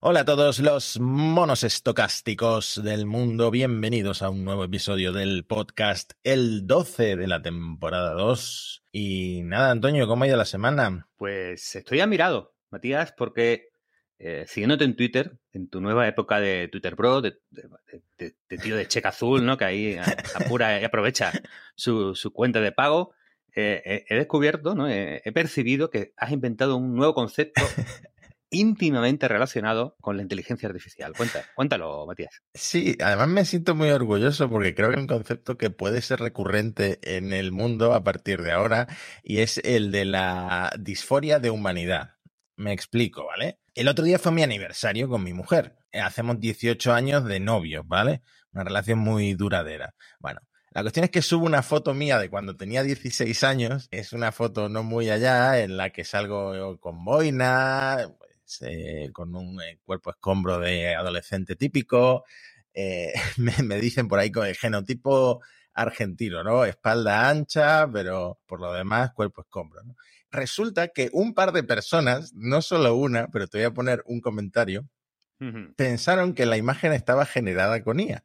Hola a todos los monos estocásticos del mundo, bienvenidos a un nuevo episodio del podcast, el 12 de la temporada 2. Y nada, Antonio, ¿cómo ha ido la semana? Pues estoy admirado, Matías, porque eh, siguiéndote en Twitter, en tu nueva época de Twitter Pro, de, tío de cheque azul, ¿no? Que ahí apura y aprovecha su, cuenta de pago, eh, he descubierto, ¿no? he percibido que has inventado un nuevo concepto íntimamente relacionado con la inteligencia artificial. cuéntalo, Matías. Sí, además me siento muy orgulloso porque creo que es un concepto que puede ser recurrente en el mundo a partir de ahora y es el de la disforia de humanidad. Me explico, ¿vale? El otro día fue mi aniversario con mi mujer. Hacemos 18 años de novios, ¿vale? Una relación muy duradera. Bueno, la cuestión es que subo una foto mía de cuando tenía 16 años. Es una foto no muy allá en la que salgo con boina, eh, con un eh, cuerpo escombro de adolescente típico. Eh, me, dicen por ahí con el genotipo argentino, ¿no? Espalda ancha, pero por lo demás, cuerpo escombro. Resulta que un par de personas, no solo una, pero te voy a poner un comentario, pensaron que la imagen estaba generada con IA.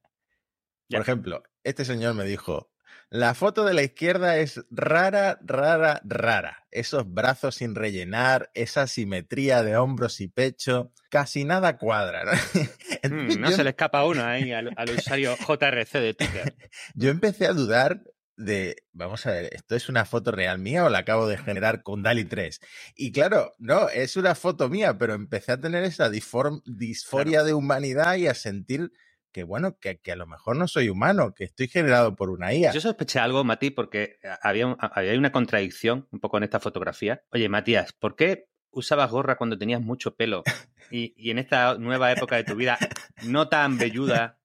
Por ejemplo, este señor me dijo, la foto de la izquierda es rara, rara, rara. Esos brazos sin rellenar, esa simetría de hombros y pecho, casi nada cuadra. ¿no? Mm, se le escapa uno ahí al, usuario JRC de Twitter. Yo empecé a dudar de, vamos a ver, ¿esto es una foto real mía o la acabo de generar con DALI 3? Y claro, no, es una foto mía, pero empecé a tener esa disforia de humanidad y a sentir que bueno, que, a lo mejor no soy humano, que estoy generado por una IA. Yo sospeché algo, Mati, porque había, había una contradicción un poco en esta fotografía. Oye, Matías, ¿por qué usabas gorra cuando tenías mucho pelo? Y, y en esta nueva época de tu vida, no tan velluda,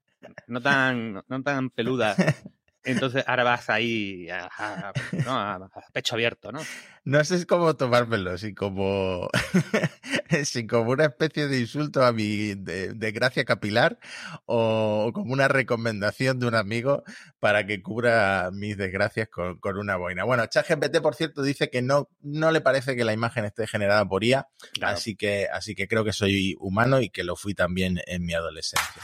no tan, no tan peluda, entonces ahora vas ahí a, pecho abierto, ¿no? No sé cómo tomármelo, si como, si como una especie de insulto a mi desgracia capilar o como una recomendación de un amigo para que cubra mis desgracias con, una boina. Bueno, ChatGPT, por cierto, dice que no, no le parece que la imagen esté generada por IA, así, que, así que creo que soy humano y que lo fui también en mi adolescencia.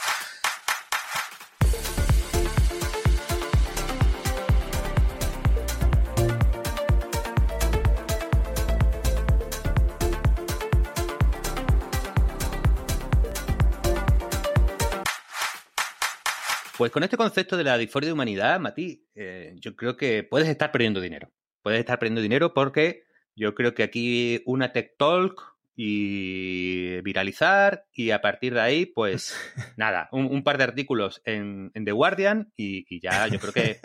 Pues con este concepto de la disforia de humanidad, Mati, eh, yo creo que puedes estar perdiendo dinero. Puedes estar perdiendo dinero porque yo creo que aquí una tech talk y viralizar y a partir de ahí, pues nada, un, par de artículos en, The Guardian y, ya yo creo que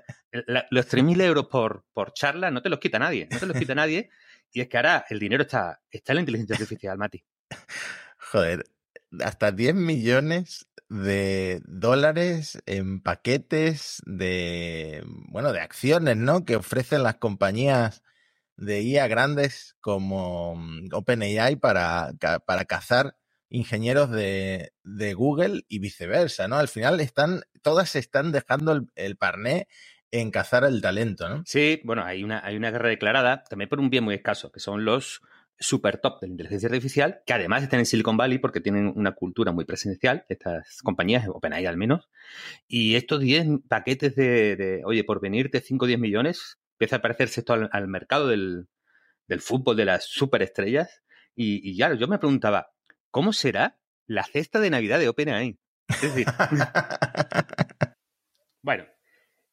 los 3.000 euros por, por charla no te los quita nadie, no te los quita nadie. Y es que ahora el dinero está, está en la inteligencia artificial, Mati. Joder, hasta 10 millones de dólares en paquetes de, bueno, de acciones, ¿no? Que ofrecen las compañías de IA grandes como mm, OpenAI para, para cazar ingenieros de, de, Google y viceversa, ¿no? Al final están, todas están dejando el, el, parné en cazar el talento, ¿no? Sí, bueno, hay una, hay una guerra declarada, también por un bien muy escaso, que son los super top de la inteligencia artificial, que además están en Silicon Valley porque tienen una cultura muy presencial, estas compañías, OpenAI al menos, y estos 10 paquetes de, oye, por venirte 5 o 10 millones, empieza a parecerse esto al, mercado del, fútbol de las superestrellas, y, y ya, yo me preguntaba, ¿cómo será la cesta de Navidad de OpenAI? Es decir, bueno,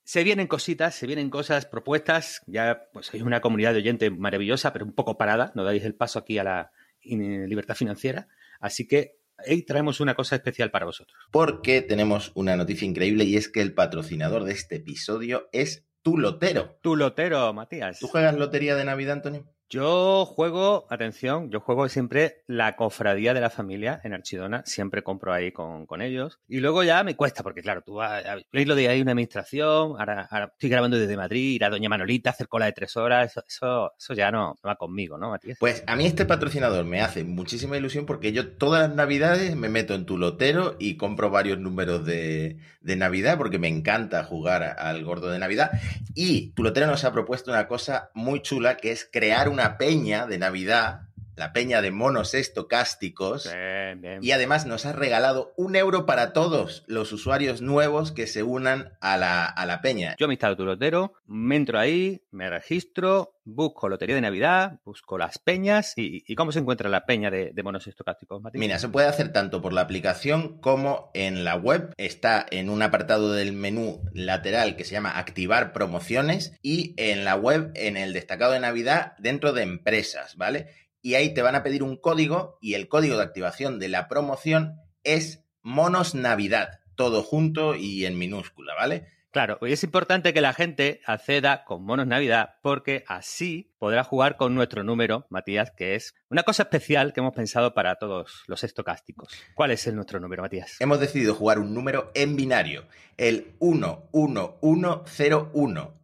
se vienen cositas, se vienen cosas, propuestas. Ya, pues hay una comunidad de oyentes maravillosa, pero un poco parada. No dais el paso aquí a la libertad financiera. Así que ahí traemos una cosa especial para vosotros. Porque tenemos una noticia increíble y es que el patrocinador de este episodio es Tu Lotero. Tu Lotero, Matías. ¿Tú juegas lotería de Navidad, Antonio? Yo juego, atención, yo juego siempre la cofradía de la familia en Archidona, siempre compro ahí con, ellos. Y luego ya me cuesta, porque claro, tú veis lo de ahí una administración, ahora, estoy grabando desde Madrid, ir a Doña Manolita, hacer cola de tres horas, eso, eso, ya no, va conmigo, ¿no, Matías? Pues a mí este patrocinador me hace muchísima ilusión porque yo todas las navidades me meto en tu lotero y compro varios números de, de Navidad porque me encanta jugar al gordo de Navidad. Y tu lotero nos ha propuesto una cosa muy chula que es crear un una peña de Navidad la peña de monos estocásticos. Y además nos ha regalado un euro para todos los usuarios nuevos que se unan a la, a la peña. Yo me instalo tu lotero, me entro ahí, me registro, busco Lotería de Navidad, busco las peñas y, cómo se encuentra la peña de, monos estocásticos, Mira, se puede hacer tanto por la aplicación como en la web. Está en un apartado del menú lateral que se llama Activar promociones y en la web en el destacado de Navidad dentro de empresas, ¿vale? Y ahí te van a pedir un código y el código de activación de la promoción es Monos Navidad, todo junto y en minúscula, ¿vale? Claro, y es importante que la gente acceda con Monos Navidad porque así podrá jugar con nuestro número, Matías, que es una cosa especial que hemos pensado para todos los estocásticos. ¿Cuál es el nuestro número, Matías? Hemos decidido jugar un número en binario, el 11101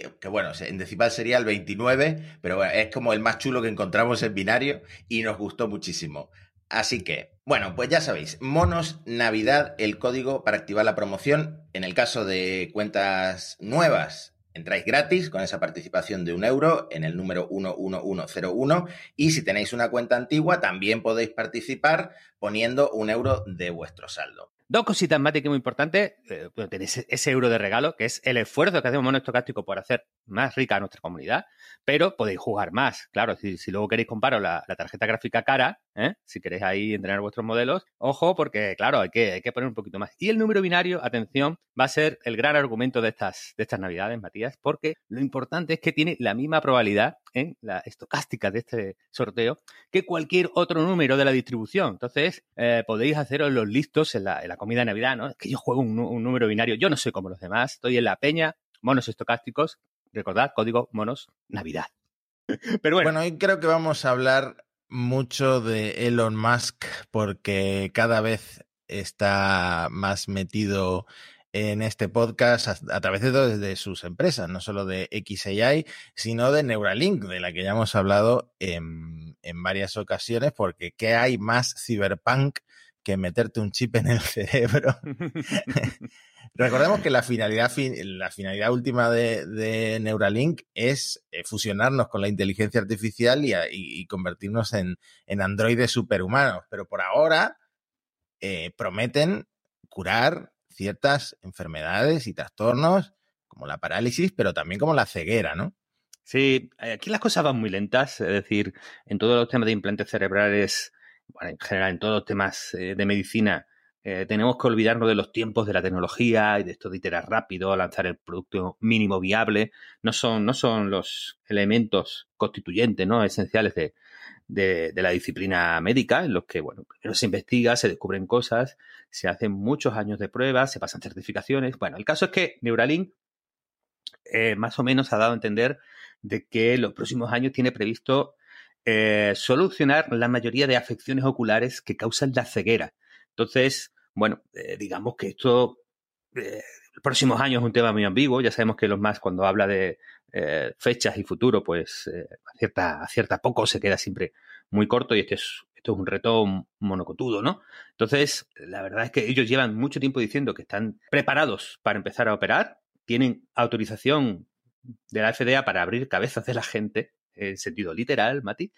que, bueno, en decimal sería el 29, pero es como el más chulo que encontramos en binario y nos gustó muchísimo. Así que, bueno, pues ya sabéis, Monos Navidad, el código para activar la promoción. En el caso de cuentas nuevas, entráis gratis con esa participación de un euro en el número 11101 y si tenéis una cuenta antigua también podéis participar poniendo un euro de vuestro saldo. Dos cositas más que muy importantes. Eh, tenéis ese euro de regalo, que es el esfuerzo que hacemos Mono Estocástico por hacer más rica a nuestra comunidad, pero podéis jugar más. Claro, si, luego queréis comparar la, tarjeta gráfica cara, ¿eh? si queréis ahí entrenar vuestros modelos, ojo, porque claro, hay que, hay que poner un poquito más. Y el número binario, atención, va a ser el gran argumento de estas, de estas navidades, Matías, porque lo importante es que tiene la misma probabilidad en la estocástica de este sorteo que cualquier otro número de la distribución. Entonces, eh, podéis haceros los listos en la, en la comida de Navidad, ¿no? Es que yo juego un, número binario, yo no soy como los demás, estoy en la peña, monos estocásticos, recordad, código monos Navidad. Pero bueno. Bueno, hoy creo que vamos a hablar mucho de Elon Musk porque cada vez está más metido en este podcast a, través de, sus empresas, no solo de XAI, sino de Neuralink, de la que ya hemos hablado en, en varias ocasiones, porque ¿qué hay más cyberpunk que meterte un chip en el cerebro. Recordemos que la finalidad, la finalidad última de, Neuralink es eh, fusionarnos con la inteligencia artificial y, convertirnos en, androides superhumanos. Pero por ahora eh, prometen curar ciertas enfermedades y trastornos como la parálisis, pero también como la ceguera, ¿no? Sí, aquí las cosas van muy lentas, es decir, en todos los temas de implantes cerebrales bueno, en general en todos los temas eh, de medicina, eh, tenemos que olvidarnos de los tiempos de la tecnología y de esto de iterar rápido, lanzar el producto mínimo viable. No son, no son los elementos constituyentes, ¿no? Esenciales de, de, la disciplina médica, en los que, bueno, primero se investiga, se descubren cosas, se hacen muchos años de pruebas, se pasan certificaciones. Bueno, el caso es que Neuralink eh, más o menos ha dado a entender de que en los próximos años tiene previsto eh, solucionar la mayoría de afecciones oculares que causan la ceguera. Entonces, bueno, eh, digamos que esto, eh, los próximos años es un tema muy ambiguo. Ya sabemos que los más, cuando habla de fechas y futuro, pues a, poco se queda siempre muy corto y este es, esto es un reto monocotudo, ¿no? Entonces, la verdad es que ellos llevan mucho tiempo diciendo que están preparados para empezar a operar, tienen autorización de la FDA para abrir cabezas de la gente en sentido literal, Mati,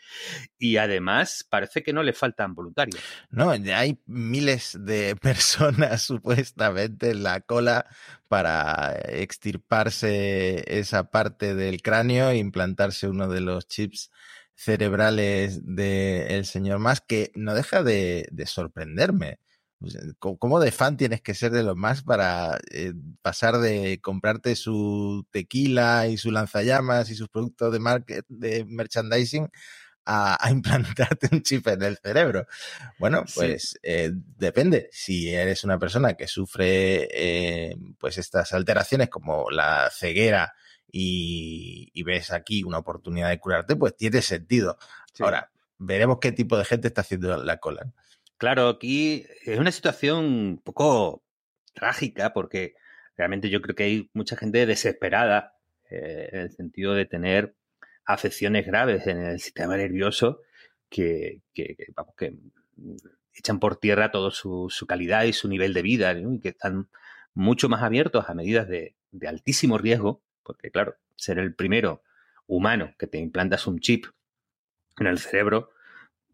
y además parece que no le faltan voluntarios. No, hay miles de personas supuestamente en la cola para extirparse esa parte del cráneo e implantarse uno de los chips cerebrales del señor Más, que no deja de sorprenderme. Eh, ¿Cómo de fan tienes que ser de los más para eh, pasar de comprarte su tequila y su lanzallamas y sus productos de, market, de merchandising a, implantarte un chip en el cerebro? Bueno, pues eh, depende. Si eres una persona que sufre pues estas alteraciones como la ceguera y, ves aquí una oportunidad de curarte, pues tiene sentido. Ahora, veremos qué tipo de gente está haciendo la cola. Claro, aquí es una situación un poco trágica porque realmente yo creo que hay mucha gente desesperada eh, en el sentido de tener afecciones graves en el sistema nervioso que, vamos, que echan por tierra toda su, calidad y su nivel de vida y que están mucho más abiertos a medidas de, de altísimo riesgo, porque claro, ser el primero humano que te implantas un chip en el cerebro,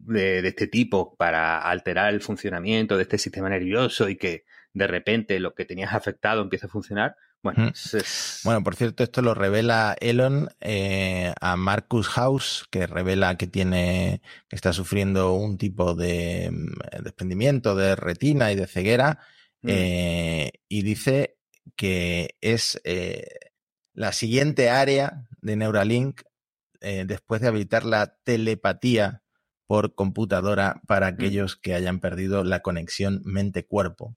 de, este tipo para alterar el funcionamiento de este sistema nervioso y que de repente lo que tenías afectado empieza a funcionar. Bueno, bueno, por cierto, esto lo revela Elon eh, a Marcus House, que revela que tiene, que está sufriendo un tipo de mm, desprendimiento de retina y de ceguera, mm. eh, y dice que es eh, la siguiente área de Neuralink después de habilitar la telepatía por computadora para mm. aquellos que hayan perdido la conexión mente-cuerpo.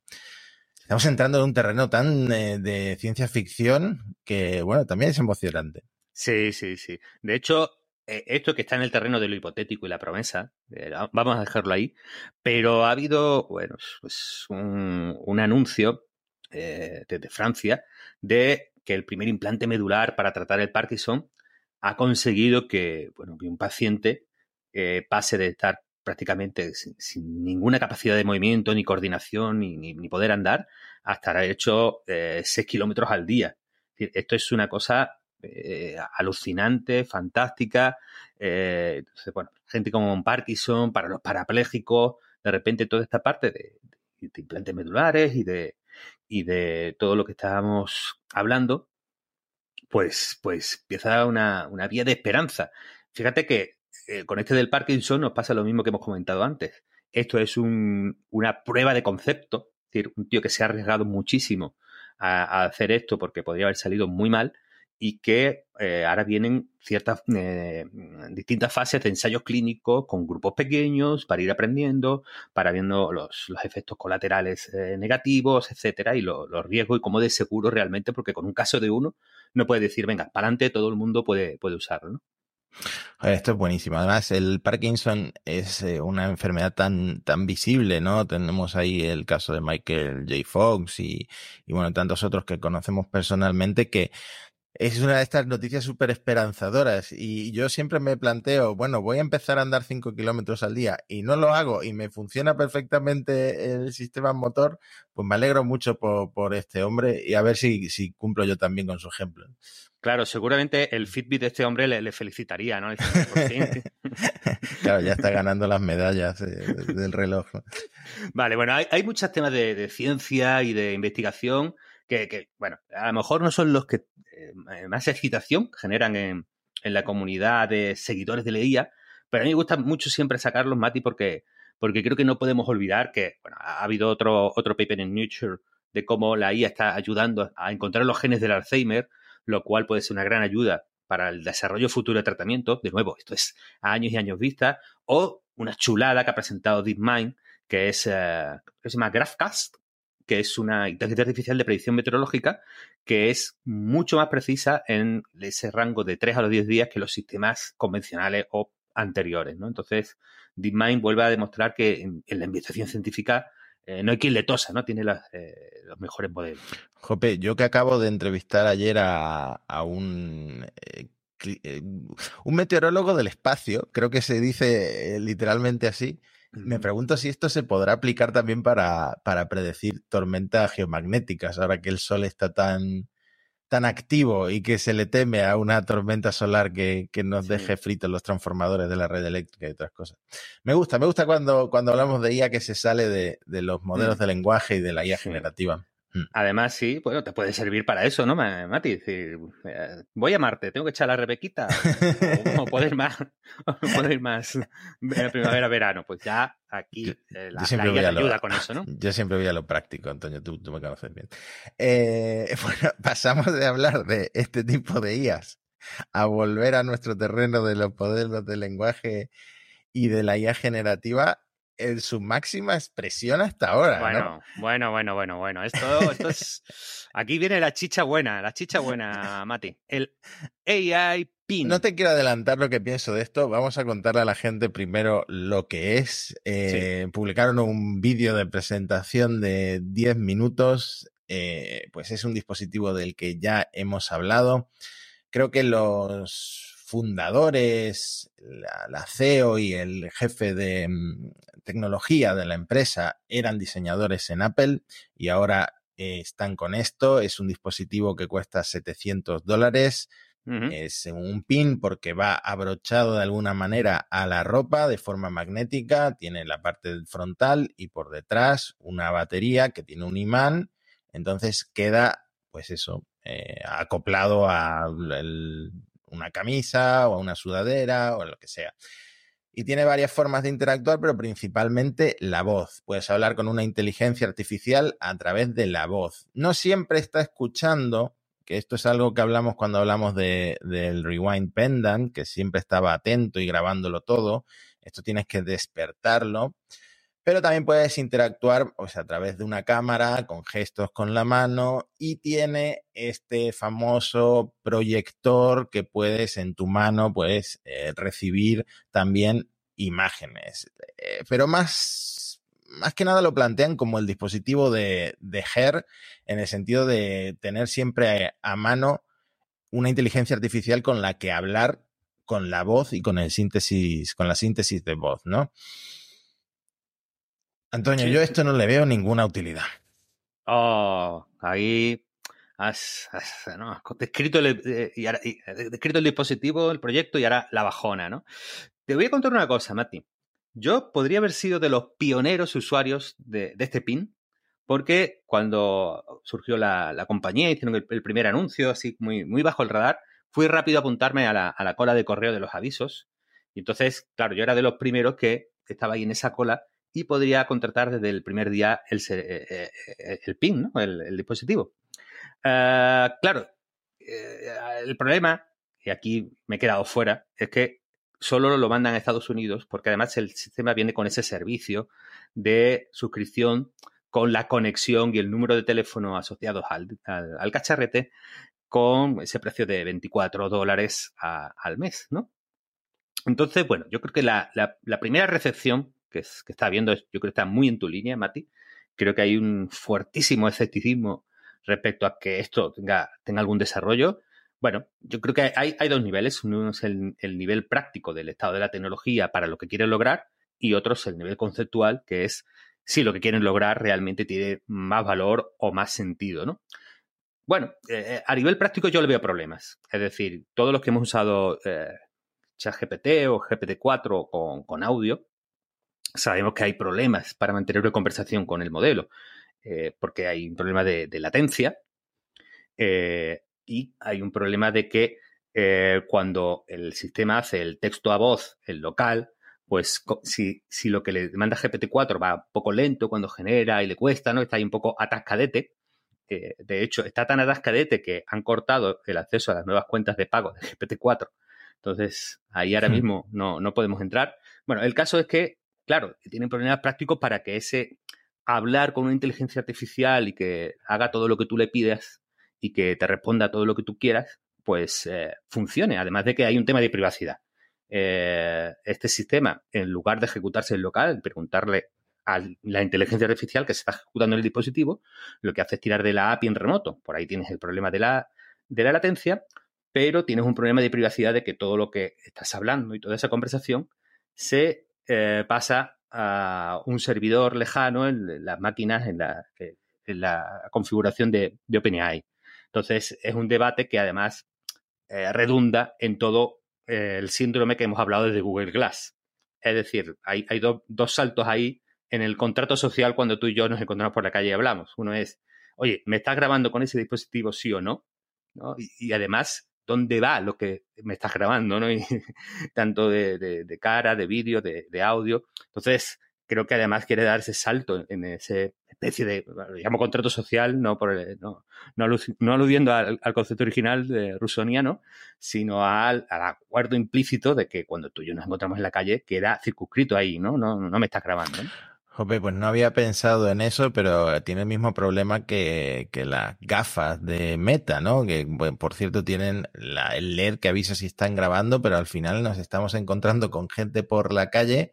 Estamos entrando en un terreno tan eh, de ciencia ficción que, bueno, también es emocionante. Sí, sí, sí. De hecho, eh, esto que está en el terreno de lo hipotético y la promesa, eh, vamos a dejarlo ahí, pero ha habido, bueno, pues un, anuncio desde Francia de que el primer implante medular para tratar el Parkinson ha conseguido que, bueno, que un paciente pase de estar prácticamente sin, ninguna capacidad de movimiento, ni coordinación, ni, poder andar, hasta haber hecho 6 eh, kilómetros al día. Esto es una cosa eh, alucinante, fantástica. Eh, bueno, gente como Parkinson, para los parapléjicos, de repente toda esta parte de, implantes medulares y de, y de todo lo que estábamos hablando, pues, pues empieza una, una vía de esperanza. Fíjate que eh, con este del Parkinson nos pasa lo mismo que hemos comentado antes. Esto es una prueba de concepto, es decir, un tío que se ha arriesgado muchísimo a, hacer esto porque podría haber salido muy mal y que eh, ahora vienen ciertas eh, distintas fases de ensayos clínicos con grupos pequeños para ir aprendiendo, para viendo los, efectos colaterales negativos, etcétera, y los riesgos y cómo de seguro realmente, porque con un caso de uno no puede decir, venga, para adelante todo el mundo puede, puede usarlo. ¿no? Esto es buenísimo. Además, el Parkinson es eh, una enfermedad tan, tan visible, ¿no? Tenemos ahí el caso de Michael J. Fox y, y bueno, tantos otros que conocemos personalmente que es una de estas noticias súper esperanzadoras y yo siempre me planteo, bueno, voy a empezar a andar 5 kilómetros al día y no lo hago y me funciona perfectamente el sistema motor, pues me alegro mucho por, por este hombre y a ver si, si cumplo yo también con su ejemplo. Claro, seguramente el Fitbit de este hombre le, felicitaría, ¿no? claro, ya está ganando las medallas eh, del reloj. Vale, bueno, hay, muchos temas de, ciencia y de investigación que, bueno, a lo mejor no son los que eh, más excitación generan en, la comunidad de seguidores de la IA, pero a mí me gusta mucho siempre sacarlos, Mati, porque, porque creo que no podemos olvidar que, bueno, ha habido otro, otro paper en Nature de cómo la IA está ayudando a encontrar los genes del Alzheimer, lo cual puede ser una gran ayuda para el desarrollo futuro de tratamiento. De nuevo, esto es años y años vista. O una chulada que ha presentado DeepMind, que es, eh, que GraphCast, que es una inteligencia artificial de predicción meteorológica que es mucho más precisa en ese rango de 3 a los 10 días que los sistemas convencionales o anteriores. ¿no? Entonces, DeepMind vuelve a demostrar que en la investigación científica eh, no hay quien le tosa, ¿no? Tiene eh, los mejores modelos. Jope, yo que acabo de entrevistar ayer a, un, eh, un meteorólogo del espacio, creo que se dice literalmente así, me pregunto si esto se podrá aplicar también para, para predecir tormentas geomagnéticas, ahora que el Sol está tan, tan activo y que se le teme a una tormenta solar que, nos deje fritos los transformadores de la red eléctrica y otras cosas. Me gusta, me gusta cuando, cuando hablamos de IA que se sale de, los modelos mm. de lenguaje y de la IA generativa. Mm. Además, sí, bueno, te puede servir para eso, ¿no, Mati? Decir, eh, voy a Marte, tengo que echar la rebequita. o, poder más, o más primavera-verano. Pues ya aquí eh, la, la ayuda con eso, ¿no? Yo siempre voy a lo práctico, Antonio, tú, me conoces bien. Eh, bueno, pasamos de hablar de este tipo de IAs a volver a nuestro terreno de los poderes del lenguaje y de la IA generativa en su máxima expresión hasta ahora. Bueno, bueno, bueno, bueno, bueno. Esto, esto es. Aquí viene la chicha buena, la chicha buena, Mati. El AI PIN. No te quiero adelantar lo que pienso de esto. Vamos a contarle a la gente primero lo que es. Eh, publicaron un vídeo de presentación de 10 minutos. Eh, pues es un dispositivo del que ya hemos hablado. Creo que los fundadores, la, CEO y el jefe de mm, tecnología de la empresa eran diseñadores en Apple y ahora eh, están con esto. Es un dispositivo que cuesta 700 dólares. Es un pin porque va abrochado de alguna manera a la ropa de forma magnética, tiene la parte frontal y por detrás una batería que tiene un imán, entonces queda, pues eso, eh, acoplado a una camisa o a una sudadera o lo que sea. Y tiene varias formas de interactuar, pero principalmente la voz. Puedes hablar con una inteligencia artificial a través de la voz. No siempre está escuchando que esto es algo que hablamos cuando hablamos de, del Rewind Pendant, que siempre estaba atento y grabándolo todo. Esto tienes que despertarlo. Pero también puedes interactuar a través de una cámara, con gestos con la mano, y tiene este famoso proyector que puedes en tu mano puedes eh, recibir también imágenes. Eh, pero más más que nada lo plantean como el dispositivo de, de HER en el sentido de tener siempre a mano una inteligencia artificial con la que hablar con la voz y con el síntesis, con la síntesis de voz, ¿no? Antonio, yo esto no le veo ninguna utilidad. Oh, ahí has, descrito, el, eh, eh, descrito el dispositivo, el proyecto y ahora la bajona, ¿no? Te voy a contar una cosa, Mati. Yo podría haber sido de los pioneros usuarios de, este pin, porque cuando surgió la, compañía, hicieron el, primer anuncio, así muy, muy bajo el radar, fui rápido a apuntarme a la, cola de correo de los avisos. Y entonces, claro, yo era de los primeros que estaba ahí en esa cola y podría contratar desde el primer día el, eh, eh, el, PIN, ¿no? el, dispositivo. Ah, claro, eh, el problema, y aquí me he quedado fuera, es que solo lo mandan a Estados Unidos porque además el sistema viene con ese servicio de suscripción con la conexión y el número de teléfono asociados al, cacharrete con ese precio de 24 dólares al mes, ¿no? Entonces, bueno, yo creo que la, primera recepción que, está viendo, yo creo que está muy en tu línea, Mati. Creo que hay un fuertísimo escepticismo respecto a que esto tenga, tenga algún desarrollo. Bueno, yo creo que hay, dos niveles. Uno es el, nivel práctico del estado de la tecnología para lo que quieren lograr y otro es el nivel conceptual, que es si lo que quieren lograr realmente tiene más valor o más sentido, ¿no? Bueno, eh, a nivel práctico yo le veo problemas. Es decir, todos los que hemos usado eh, ChatGPT o GPT-4 con, con, audio, sabemos que hay problemas para mantener una conversación con el modelo, eh, porque hay un problema de, de latencia. Eh, y hay un problema de que eh, cuando el sistema hace el texto a voz, el local, pues si, si lo que le manda GPT-4 va un poco lento cuando genera y le cuesta, ¿no? Está ahí un poco atascadete. De hecho, está tan atascadete que han cortado el acceso a las nuevas cuentas de pago de GPT-4. Entonces, ahí ahora hmm. mismo no, no podemos entrar. Bueno, el caso es que, claro, tienen problemas prácticos para que ese hablar con una inteligencia artificial y que haga todo lo que tú le pides y que te responda todo lo que tú quieras, pues eh, funcione. Además de que hay un tema de privacidad. Eh, este sistema, en lugar de ejecutarse en local, preguntarle a la inteligencia artificial que se está ejecutando en el dispositivo, lo que hace es tirar de la API en remoto. Por ahí tienes el problema de la, de la latencia, pero tienes un problema de privacidad de que todo lo que estás hablando y toda esa conversación se eh, pasa a un servidor lejano en las máquinas, en la, en la configuración de, OpenAI. Entonces, es un debate que además eh, redunda en todo eh, el síndrome que hemos hablado desde Google Glass. Es decir, hay, dos saltos ahí en el contrato social cuando tú y yo nos encontramos por la calle y hablamos. Uno es, oye, ¿me estás grabando con ese dispositivo sí o no? Y, además, ¿dónde va lo que me estás grabando? ¿no? tanto de, cara, de vídeo, de, audio. Entonces, creo que además quiere dar ese salto en ese especie de, lo llamo contrato social, no, por no, no, aludiendo al, concepto original de rusoniano, sino al, acuerdo implícito de que cuando tú y yo nos encontramos en la calle queda circunscrito ahí, ¿no? No, no me estás grabando. Jope, pues no había pensado en eso, pero tiene el mismo problema que, que las gafas de Meta, ¿no? Que, por cierto, tienen la, el LED que avisa si están grabando, pero al final nos estamos encontrando con gente por la calle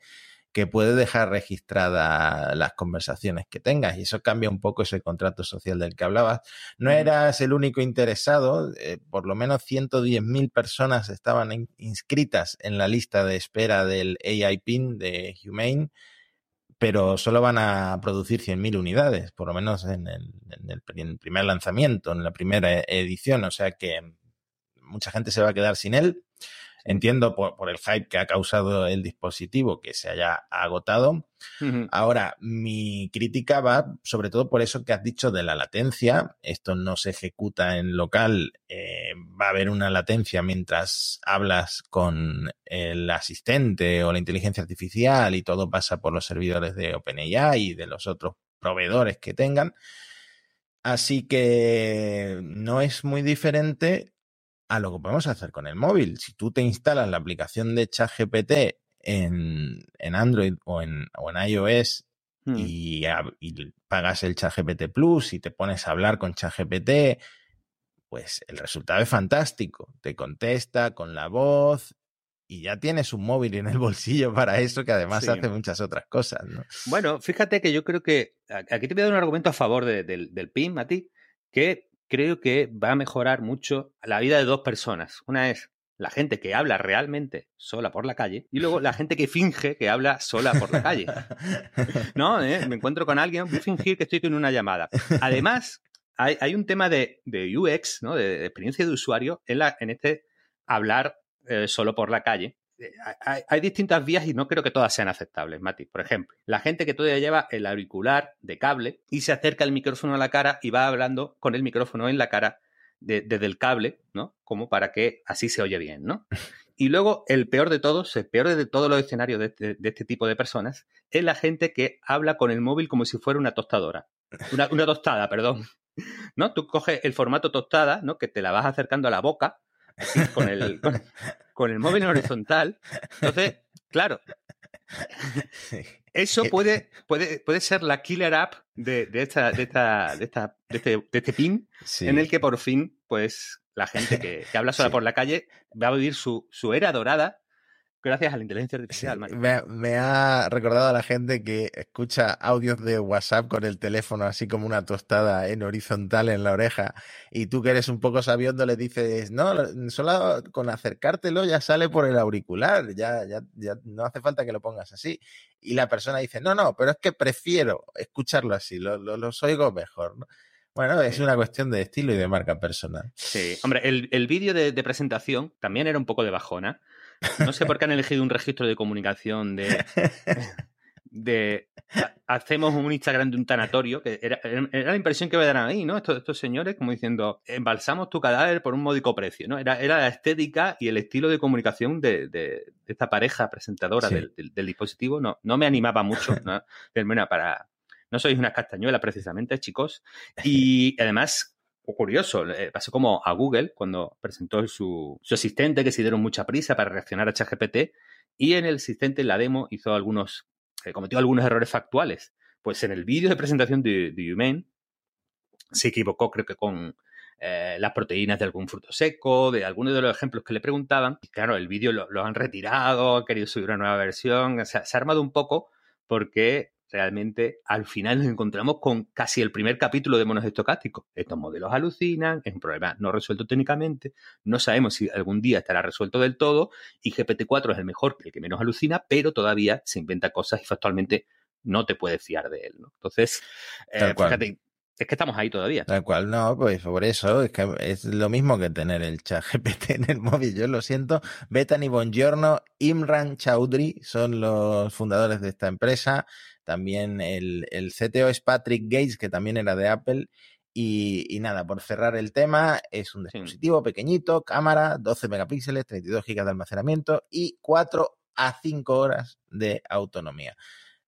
que puede dejar registradas las conversaciones que tengas y eso cambia un poco ese contrato social del que hablabas. No eras el único interesado, eh, por lo menos 110.000 personas estaban inscritas en la lista de espera del AI PIN de Humane, pero solo van a producir 100.000 unidades, por lo menos en el, en el primer lanzamiento, en la primera edición, o sea que mucha gente se va a quedar sin él. Entiendo por, el hype que ha causado el dispositivo que se haya agotado. Ahora, mi crítica va sobre todo por eso que has dicho de la latencia. Esto no se ejecuta en local. Eh, va a haber una latencia mientras hablas con el asistente o la inteligencia artificial y todo pasa por los servidores de OpenAI y de los otros proveedores que tengan. Así que no es muy diferente a lo que podemos hacer con el móvil. Si tú te instalas la aplicación de ChatGPT en, en Android o en, o en iOS hmm. y, y, pagas el ChatGPT Plus y te pones a hablar con ChatGPT, pues el resultado es fantástico. Te contesta con la voz y ya tienes un móvil en el bolsillo para eso, que además hace muchas otras cosas. ¿no? Bueno, fíjate que yo creo que aquí te voy a dar un argumento a favor del, del PIN, Mati, que creo que va a mejorar mucho la vida de dos personas. Una es la gente que habla realmente sola por la calle y luego la gente que finge que habla sola por la calle. ¿No? ¿Eh? Me encuentro con alguien, voy a fingir que estoy con una llamada. Además, hay, un tema de, UX, ¿no? De, experiencia de usuario en, la, en este hablar eh, solo por la calle, eh, hay, distintas vías y no creo que todas sean aceptables, Mati. Por ejemplo, la gente que todavía lleva el auricular de cable y se acerca el micrófono a la cara y va hablando con el micrófono en la cara desde el cable, ¿no? Como para que así se oye bien, ¿no? Y luego, el peor de todos, el peor de todos los escenarios de este, de este tipo de personas, es la gente que habla con el móvil como si fuera una tostadora. Una, una tostada, perdón. ¿No? Tú coges el formato tostada, ¿no? Que te la vas acercando a la boca con el, con, el móvil en horizontal. Entonces, claro, eso puede, puede, puede ser la killer app de, esta, de, esta, de, esta, de, este, de este pin, en el que por fin, pues, la gente que, habla sola por la calle va a vivir su, su era dorada gracias a la inteligencia artificial. me, ha recordado a la gente que escucha audios de WhatsApp con el teléfono así como una tostada en horizontal en la oreja y tú que eres un poco sabiondo le dices, no, solo con acercártelo ya sale por el auricular, ya, ya, ya no hace falta que lo pongas así. Y la persona dice, no, no, pero es que prefiero escucharlo así, lo, los oigo mejor. Bueno, es una cuestión de estilo y de marca personal. Sí, hombre, el, el vídeo de, de, presentación también era un poco de bajona, no sé por qué han elegido un registro de comunicación de. de hacemos un Instagram de un tanatorio, que era, la impresión que me dan ahí, ¿no? Estos, estos, señores como diciendo, embalsamos tu cadáver por un módico precio, ¿no? Era, era la estética y el estilo de comunicación de, de, esta pareja presentadora del, del, dispositivo, no, no me animaba mucho, ¿no? para... No sois unas castañuelas precisamente, chicos. Y además curioso, pasó como a Google cuando presentó su, asistente que se dieron mucha prisa para reaccionar a ChatGPT y en el asistente en la demo hizo algunos, eh, cometió algunos errores factuales. Pues en el vídeo de presentación de, de se equivocó creo que con eh, las proteínas de algún fruto seco, de algunos de los ejemplos que le preguntaban. Y claro, el vídeo lo, han retirado, han querido subir una nueva versión, se ha armado un poco porque realmente al final nos encontramos con casi el primer capítulo de monos estocásticos. Estos modelos alucinan, es un problema no resuelto técnicamente, no sabemos si algún día estará resuelto del todo y GPT-4 es el mejor, el que menos alucina, pero todavía se inventa cosas y factualmente no te puedes fiar de él. Entonces, eh, fíjate, es que estamos ahí todavía. Tal cual, no, pues por eso es que es lo mismo que tener el chat GPT en el móvil. Yo lo siento. Betani Bongiorno, Imran Chaudhry son los fundadores de esta empresa. También el, el CTO es Patrick Gates, que también era de Apple. Y, nada, por cerrar el tema, es un dispositivo pequeñito, cámara, 12 megapíxeles, 32 gigas de almacenamiento y 4 a 5 horas de autonomía.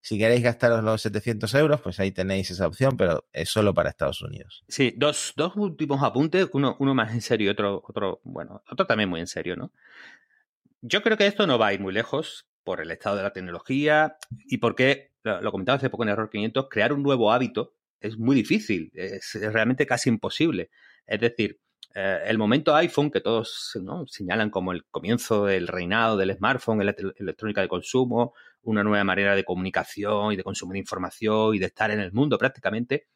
Si queréis gastaros los 700 euros, pues ahí tenéis esa opción, pero es solo para Estados Unidos. Sí, dos, dos últimos apuntes, uno, uno más en serio y otro, otro, bueno, otro también muy en serio, ¿no? Yo creo que esto no va a ir muy lejos por el estado de la tecnología y porque, lo comentaba hace poco en Error 500, crear un nuevo hábito es muy difícil, es, realmente casi imposible. Es decir, eh, el momento iPhone, que todos señalan como el comienzo del reinado del smartphone, la electrónica de consumo, una nueva manera de comunicación y de consumir información y de estar en el mundo prácticamente,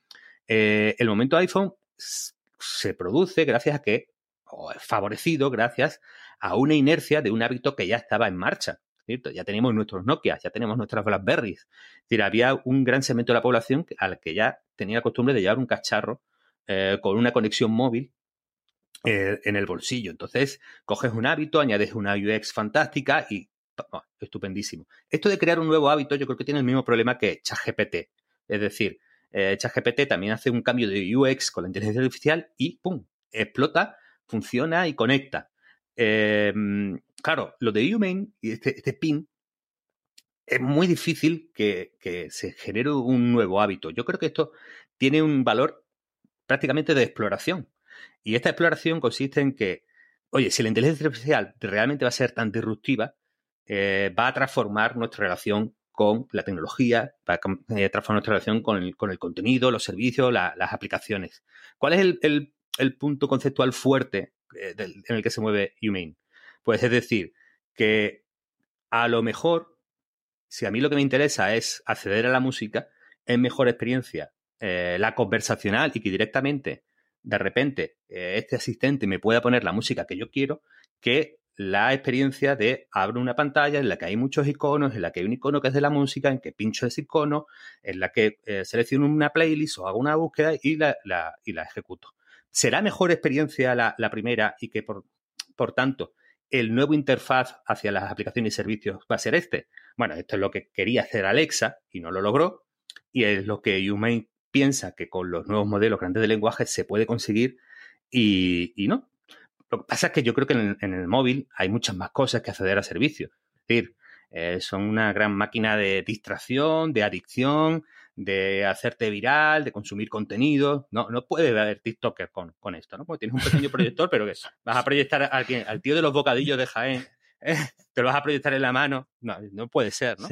eh, el momento iPhone se produce gracias a que, o es favorecido gracias a una inercia de un hábito que ya estaba en marcha. Ya tenemos nuestros Nokia, ya tenemos nuestras Blackberries. Es decir, había un gran segmento de la población al que ya tenía la costumbre de llevar un cacharro eh, con una conexión móvil eh, en el bolsillo. Entonces, coges un hábito, añades una UX fantástica y estupendísimo. Esto de crear un nuevo hábito yo creo que tiene el mismo problema que ChatGPT. Es decir, eh, ChatGPT también hace un cambio de UX con la inteligencia artificial y ¡pum! explota, funciona y conecta. Em, claro, lo de Humane y este, este pin es muy difícil que, se genere un nuevo hábito. Yo creo que esto tiene un valor prácticamente de exploración. Y esta exploración consiste en que, oye, si la inteligencia artificial realmente va a ser tan disruptiva, eh, va a transformar nuestra relación con la tecnología, va a eh, transformar nuestra relación con el, contenido, los servicios, las aplicaciones. ¿Cuál es el, punto conceptual fuerte eh, en el que se mueve Humane? Pues es decir, que a lo mejor, si a mí lo que me interesa es acceder a la música, es mejor experiencia la conversacional y que directamente, de repente, este asistente me pueda poner la música que yo quiero, que la experiencia de abro una pantalla en la que hay muchos iconos, en la que hay un icono que es de la música, en que pincho ese icono, en la que eh, selecciono una playlist o hago una búsqueda y la, y la ejecuto. ¿Será mejor experiencia la, primera y que por, por, tanto el nuevo interfaz hacia las aplicaciones y servicios va a ser este? Bueno, esto es lo que quería hacer Alexa y no lo logró y es lo que Humane piensa que con los nuevos modelos grandes de lenguaje se puede conseguir y, y no, lo que pasa es que yo creo que en el, móvil hay muchas más cosas que acceder a servicios. Es decir, eh, son una gran máquina de distracción, de adicción, de hacerte viral, de consumir contenido. No, no puede haber TikToker con, con esto, ¿no? Porque tienes un pequeño proyector, pero que vas a proyectar al tío de los bocadillos de Jaén te lo vas a proyectar en la mano. No, no puede ser, ¿no?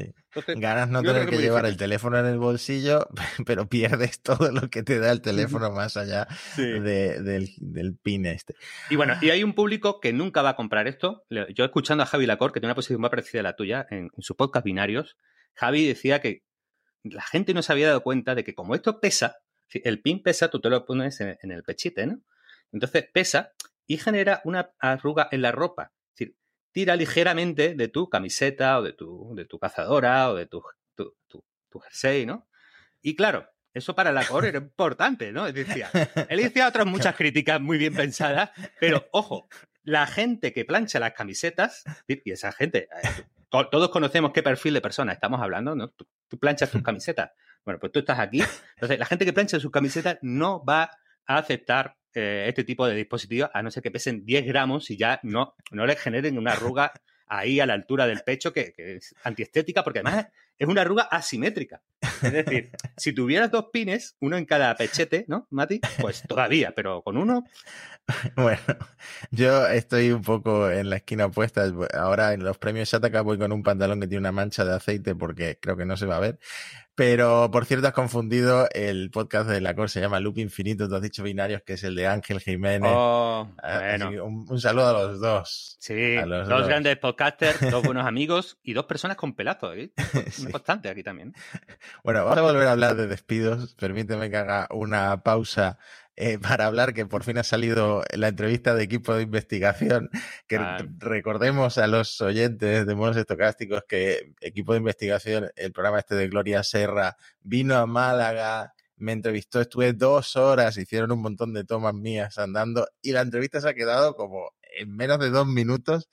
Ganas no tener que, llevar el teléfono en el bolsillo, pero pierdes todo lo que te da el teléfono más allá del, pin este. Y bueno, y hay un público que nunca va a comprar esto. Yo escuchando a Javi Lacor, que tiene una posición más parecida a la tuya, en, su podcast Binarios, Javi decía que la gente no se había dado cuenta de que como esto pesa, el pin pesa, tú te lo pones en, en el pechite, ¿no? Entonces pesa y genera una arruga en la ropa tira ligeramente de tu camiseta o de tu, de tu cazadora o de tu, tu, jersey, ¿no? Y claro, eso para la core era importante, ¿no? Decía, él decía otras muchas críticas muy bien pensadas, pero ojo, la gente que plancha las camisetas, y esa gente, todos conocemos qué perfil de persona estamos hablando, ¿no? Tú, tú, planchas tus camisetas. Bueno, pues tú estás aquí. Entonces, la gente que plancha sus camisetas no va a aceptar eh, este tipo de dispositivos, a no ser que pesen 10 gramos y ya no, no les generen una arruga ahí a la altura del pecho que, es antiestética, porque además es una arruga asimétrica. Es decir, si tuvieras dos pines, uno en cada pechete, ¿no, Mati? Pues todavía, pero con uno. Bueno, yo estoy un poco en la esquina opuesta. Ahora en los premios Shataka voy con un pantalón que tiene una mancha de aceite porque creo que no se va a ver. Pero, por cierto, has confundido el podcast de la cosa, se llama Loop Infinito, tú has dicho binarios, que es el de Ángel Jiménez. Oh, ah, un, saludo a los dos. Sí, dos, grandes podcasters, dos buenos amigos y dos personas con pelazos. ¿eh? sí. constante aquí también. Bueno, vamos a volver a hablar de despidos. Permíteme que haga una pausa eh, para hablar que por fin ha salido la entrevista de equipo de investigación, que recordemos a los oyentes de monos estocásticos que equipo de investigación, el programa este de Gloria Serra, vino a Málaga, me entrevistó, estuve dos horas, hicieron un montón de tomas mías andando y la entrevista se ha quedado como en menos de dos minutos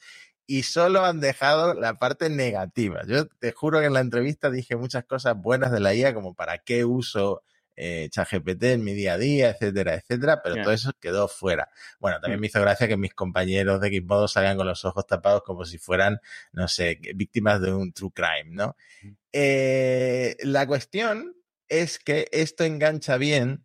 y solo han dejado la parte negativa. Yo te juro que en la entrevista dije muchas cosas buenas de la IA, como para qué uso eh, ChatGPT en mi día a día, etcétera, etcétera, pero todo eso quedó fuera. Bueno, también mm. me hizo gracia que mis compañeros de Xbox salgan con los ojos tapados como si fueran, no sé, víctimas de un true crime, ¿no? Mm. Eh, la cuestión es que esto engancha bien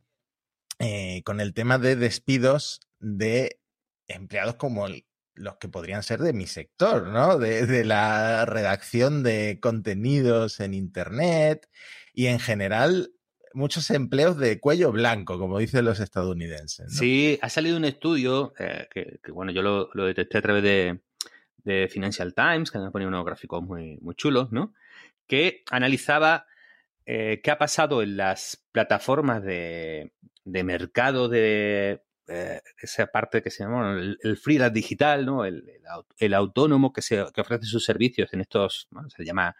eh, con el tema de despidos de empleados como los que podrían ser de mi sector, ¿no? De, de, la redacción de contenidos en Internet y en general muchos empleos de cuello blanco, como dicen los estadounidenses. Sí, ha salido un estudio eh, que, bueno, yo lo, detecté a través de, Financial Times, que me ponía unos gráficos muy, muy chulos, ¿no? Que analizaba eh, qué ha pasado en las plataformas de, mercado de eh, esa parte que se llama el, freelance digital, ¿no? El, autónomo que, se, ofrece sus servicios en estos, se llama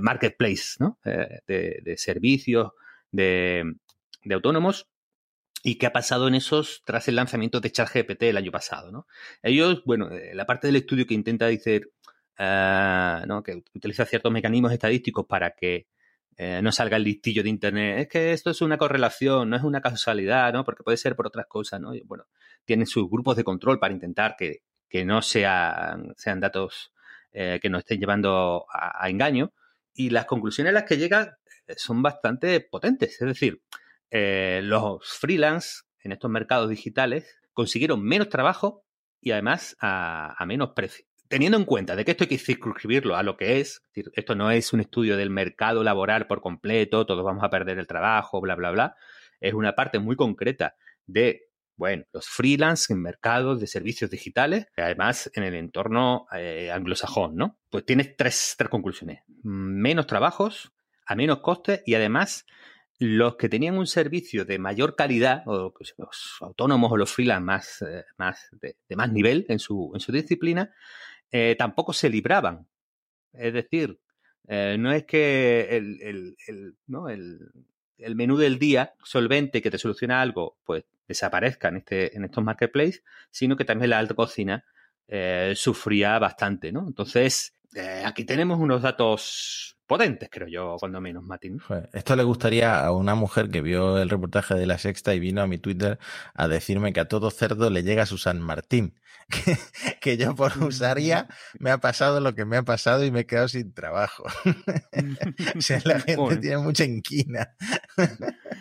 marketplace, ¿no? de, de servicios de, autónomos ¿Y qué ha pasado en esos tras el lanzamiento de ChatGPT el año pasado? ¿no? Ellos, bueno, eh, la parte del estudio que intenta decir uh, ¿no? que utiliza ciertos mecanismos estadísticos para que eh, no salga el listillo de Internet. Es que esto es una correlación, no es una casualidad, ¿no? Porque puede ser por otras cosas, ¿no? Bueno, tienen sus grupos de control para intentar que, que no sean, sean datos eh, que nos estén llevando a, a, engaño. Y las conclusiones a las que llegan son bastante potentes. Es decir, eh, los freelance en estos mercados digitales consiguieron menos trabajo y además a, menos precio. Teniendo en cuenta de que esto hay que circunscribirlo a lo que es, esto no es un estudio del mercado laboral por completo, todos vamos a perder el trabajo, bla, bla, bla, es una parte muy concreta de, bueno, los freelance en mercados de servicios digitales, además en el entorno eh, anglosajón, ¿no? Pues tienes tres, tres conclusiones. Menos trabajos, a menos costes y además los que tenían un servicio de mayor calidad, o los autónomos o los freelance más, eh, más de, más nivel en su, en su disciplina, eh, tampoco se libraban. Es decir, eh, no es que el, el, el, ¿no? el, menú del día solvente que te soluciona algo, pues desaparezca en, este, en estos marketplaces, sino que también la alta cocina sufría bastante, ¿no? Entonces, eh, aquí tenemos unos datos potentes, creo yo, cuando menos, Martín. Esto le gustaría a una mujer que vio el reportaje de la sexta y vino a mi Twitter a decirme que a todo cerdo le llega su San Martín. Que, que yo por usar ya me ha pasado lo que me ha pasado y me he quedado sin trabajo. o sea, la gente bueno. tiene mucha inquina.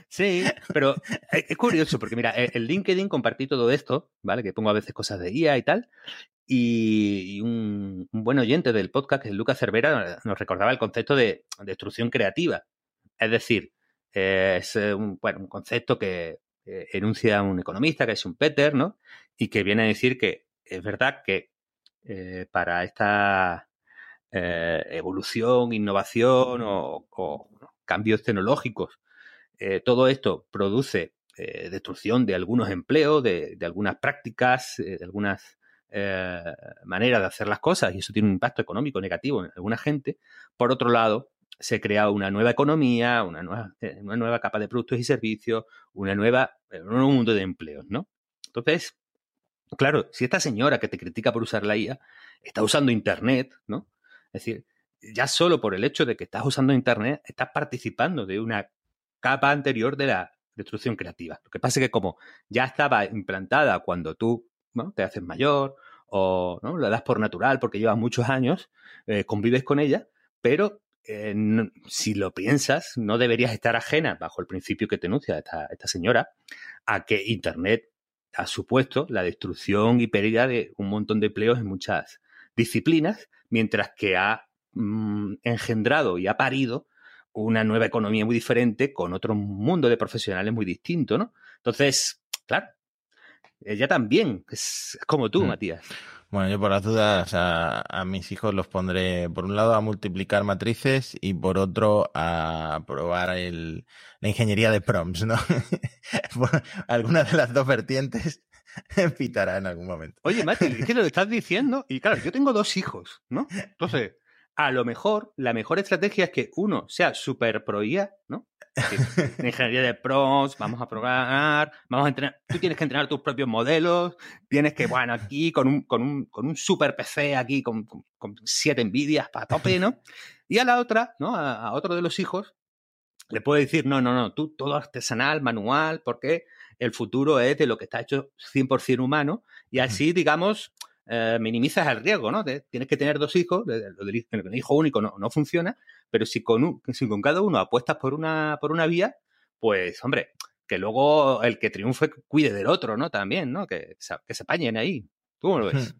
Sí, pero es curioso porque mira, el LinkedIn compartí todo esto, ¿vale? Que pongo a veces cosas de IA y tal. Y, un, buen oyente del podcast, que es Lucas Cervera, nos recordaba el concepto de destrucción creativa. Es decir, es un, bueno, un concepto que eh, enuncia un economista, que es un Peter, ¿no? Y que viene a decir que es verdad que eh, para esta eh, evolución, innovación o, cambios tecnológicos, eh, todo esto produce destrucción de algunos empleos, de algunas prácticas, de algunas eh, manera de hacer las cosas y eso tiene un impacto económico negativo en alguna gente. Por otro lado, se crea una nueva economía, una nueva, eh, una nueva capa de productos y servicios, una nueva, un nuevo mundo de empleos, ¿no? Entonces, claro, si esta señora que te critica por usar la IA está usando Internet, ¿no? Es decir, ya solo por el hecho de que estás usando Internet, estás participando de una capa anterior de la destrucción creativa. Lo que pasa es que como ya estaba implantada cuando tú te haces mayor o ¿no? la das por natural porque llevas muchos años, eh, convives con ella, pero eh, si lo piensas, no deberías estar ajena, bajo el principio que te enuncia esta, esta señora, a que Internet ha supuesto la destrucción y pérdida de un montón de empleos en muchas disciplinas, mientras que ha mmm, engendrado y ha parido una nueva economía muy diferente con otro mundo de profesionales muy distinto, ¿no? Entonces, claro, ella también, es como tú, mm. Matías. Bueno, yo por las dudas a, a, mis hijos los pondré, por un lado, a multiplicar matrices y por otro a probar el, la ingeniería de prompts, ¿no? Alguna de las dos vertientes pitará en algún momento. Oye, Mati, ¿qué lo estás diciendo? Y claro, yo tengo dos hijos, ¿no? Entonces, a lo mejor, la mejor estrategia es que uno sea súper pro IA, ingeniería de pros, vamos a programar, vamos a entrenar. Tú tienes que entrenar tus propios modelos, tienes que, bueno, aquí con un, con un, con un super PC, aquí con, con, con siete Nvidias para tope, ¿no? Y a la otra, ¿no? A, a, otro de los hijos, le puede decir, no, no, no, tú todo artesanal, manual, porque el futuro es de lo que está hecho 100% humano, y así, digamos, eh, minimizas el riesgo, ¿no? De, tienes que tener dos hijos, el hijo único no, no funciona, pero si con, un, si con cada uno apuestas por una, por una vía, pues, hombre, que luego el que triunfe cuide del otro, ¿no? También, ¿no? Que, que se apañen ahí. ¿Tú cómo lo ves?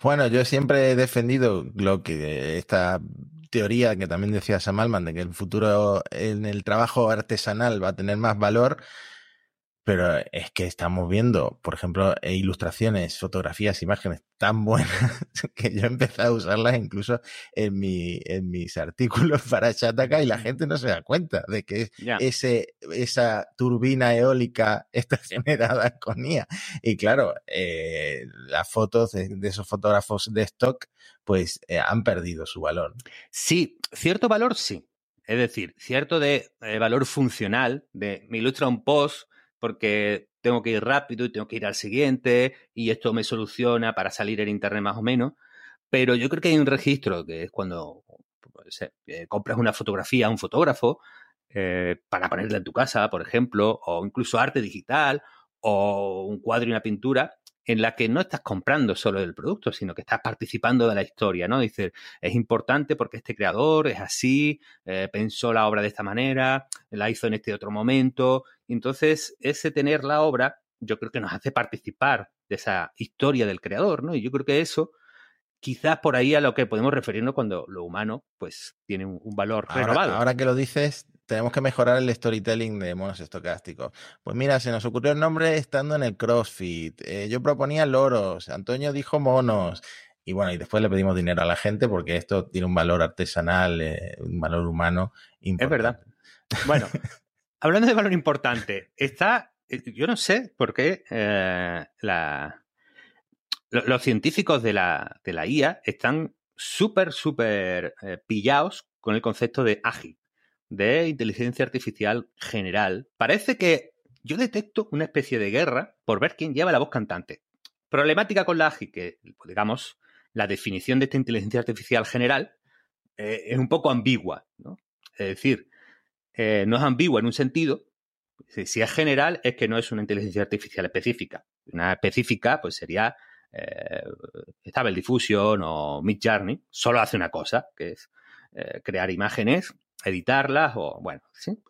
Bueno, yo siempre he defendido lo que esta teoría que también decía Sam Alman, de que el futuro en el trabajo artesanal va a tener más valor pero es que estamos viendo, por ejemplo, ilustraciones, fotografías, imágenes tan buenas que yo he empezado a usarlas incluso en, mi, en mis artículos para Shataka y la gente no se da cuenta de que yeah. ese, esa turbina eólica está generada con IA. Y claro, eh, las fotos de, de, esos fotógrafos de stock pues eh, han perdido su valor. Sí, cierto valor sí. Es decir, cierto de eh, valor funcional, de me ilustra un post porque tengo que ir rápido y tengo que ir al siguiente y esto me soluciona para salir en Internet más o menos. Pero yo creo que hay un registro que es cuando eh, compras una fotografía a un fotógrafo eh, para ponerla en tu casa, por ejemplo, o incluso arte digital o un cuadro y una pintura en la que no estás comprando solo el producto, sino que estás participando de la historia, ¿no? Dices, es importante porque este creador es así, eh, pensó la obra de esta manera, la hizo en este otro momento. Entonces, ese tener la obra, yo creo que nos hace participar de esa historia del creador, ¿no? Y yo creo que eso, quizás por ahí a lo que podemos referirnos cuando lo humano, pues, tiene un, valor renovado. Ahora que lo dices, tenemos que mejorar el storytelling de monos estocásticos. Pues mira, se nos ocurrió el nombre estando en el CrossFit. Eh, yo proponía loros, Antonio dijo monos. Y bueno, y después le pedimos dinero a la gente porque esto tiene un valor artesanal, eh, un valor humano importante. Es verdad. Bueno, hablando de valor importante, está, eh, yo no sé por qué la, los científicos de la, de la IA están súper, súper pillados con el concepto de ágil de inteligencia artificial general, parece que yo detecto una especie de guerra por ver quién lleva la voz cantante. Problemática con la AGI, que, digamos, la definición de esta inteligencia artificial general eh, es un poco ambigua, ¿no? Es decir, eh, no es ambigua en un sentido, si, es general es que no es una inteligencia artificial específica. Una específica, pues sería eh, Stable Diffusion o Mid Journey, solo hace una cosa, que es eh, crear imágenes editarlas o, bueno,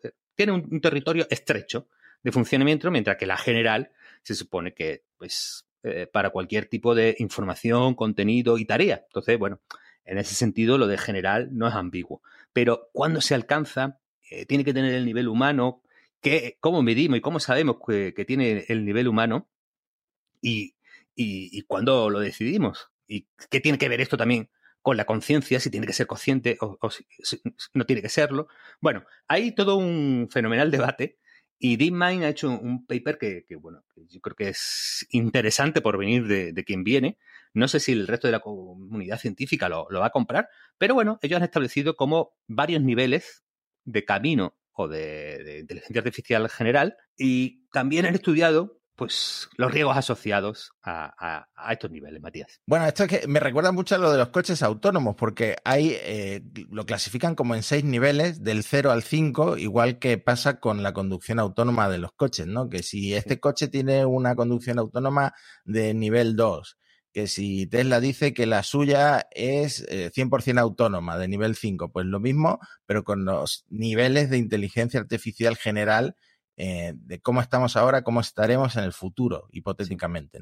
eh, tiene un, territorio estrecho de funcionamiento, mientras que la general se supone que, pues, para cualquier tipo de información, contenido y tarea. Entonces, bueno, en ese sentido lo de general no es ambiguo. Pero cuando se alcanza, eh, tiene que tener el nivel humano, que, cómo medimos y cómo sabemos que, tiene el nivel humano y, y, y cuándo lo decidimos. ¿Y qué tiene que ver esto también con la conciencia, si tiene que ser consciente o, si, no tiene que serlo. Bueno, hay todo un fenomenal debate y DeepMind ha hecho un paper que, bueno, yo creo que es interesante por venir de, quien viene. No sé si el resto de la comunidad científica lo, va a comprar, pero bueno, ellos han establecido como varios niveles de camino o de, de inteligencia artificial general y también han estudiado pues los riesgos asociados a, estos niveles, Matías. Bueno, esto es que me recuerda mucho a lo de los coches autónomos, porque hay, eh, lo clasifican como en seis niveles, del 0 al 5, igual que pasa con la conducción autónoma de los coches, ¿no? Que si este coche tiene una conducción autónoma de nivel 2, que si Tesla dice que la suya es 100% eh, autónoma de nivel 5, pues lo mismo, pero con los niveles de inteligencia artificial general eh, de cómo estamos ahora, cómo estaremos en el futuro, hipotéticamente.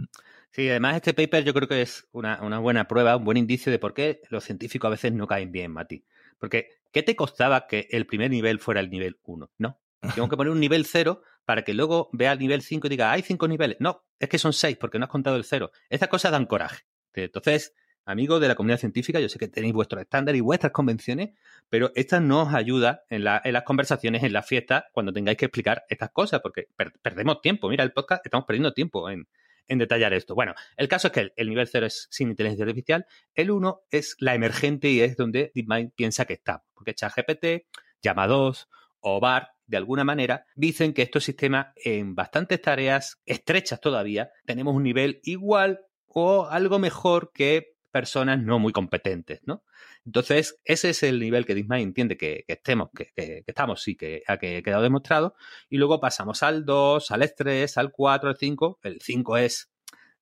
Sí, además este paper yo creo que es una, buena prueba, un buen indicio de por qué los científicos a veces no caen bien, Mati. Porque, ¿qué te costaba que el primer nivel fuera el nivel 1? No. Tengo que poner un nivel 0 para que luego vea el nivel 5 y diga, hay 5 niveles. No, es que son 6 porque no has contado el 0. Estas cosas dan coraje. Entonces, amigos de la comunidad científica, yo sé que tenéis vuestros estándares y vuestras convenciones, pero esta no os ayuda en, las conversaciones, en las fiestas, cuando tengáis que explicar estas cosas, porque perdemos tiempo. Mira, el podcast, estamos perdiendo tiempo en, detallar esto. Bueno, el caso es que el, nivel 0 es sin inteligencia artificial, el 1 es la emergente y es donde DeepMind piensa que está, porque ChatGPT, Llama 2 o BAR, de alguna manera, dicen que estos sistemas en bastantes tareas estrechas todavía tenemos un nivel igual o algo mejor que personas no muy competentes, ¿no? Entonces, ese es el nivel que DeepMind entiende que, estemos, que, estamos, sí, que ha quedado demostrado. Y luego pasamos al 2, al 3, al 4, al 5. El 5 es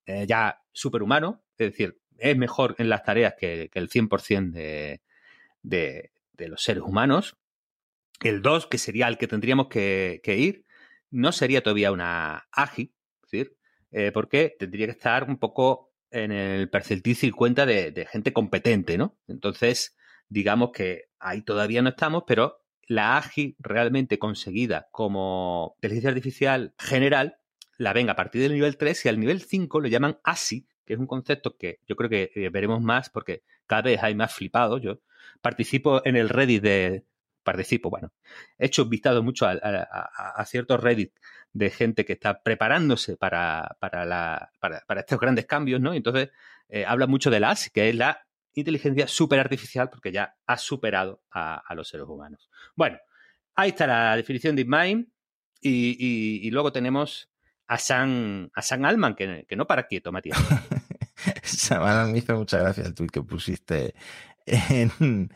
eh, ya superhumano, es decir, es mejor en las tareas que, el 100% de, de, de, los seres humanos. El 2, que sería el que tendríamos que, ir, no sería todavía una AGI, es eh, porque tendría que estar un poco en el percentil 50 de, de gente competente, ¿no? Entonces, digamos que ahí todavía no estamos, pero la AGI realmente conseguida como inteligencia artificial general la ven a partir del nivel 3 y al nivel 5 lo llaman ASI, que es un concepto que yo creo que eh, veremos más porque cada vez hay más flipados. Yo participo en el Reddit de... Participo, bueno, he hecho vistado mucho a, a ciertos Reddit de gente que está preparándose para, para, estos grandes cambios, ¿no? Entonces, eh, habla mucho de la ASI, que es la inteligencia super artificial, porque ya ha superado a, los seres humanos. Bueno, ahí está la definición de DeepMind. Y, luego tenemos a San, a San Alman, que, no para quieto, Matías. San me hizo mucha gracia el tweet que pusiste en,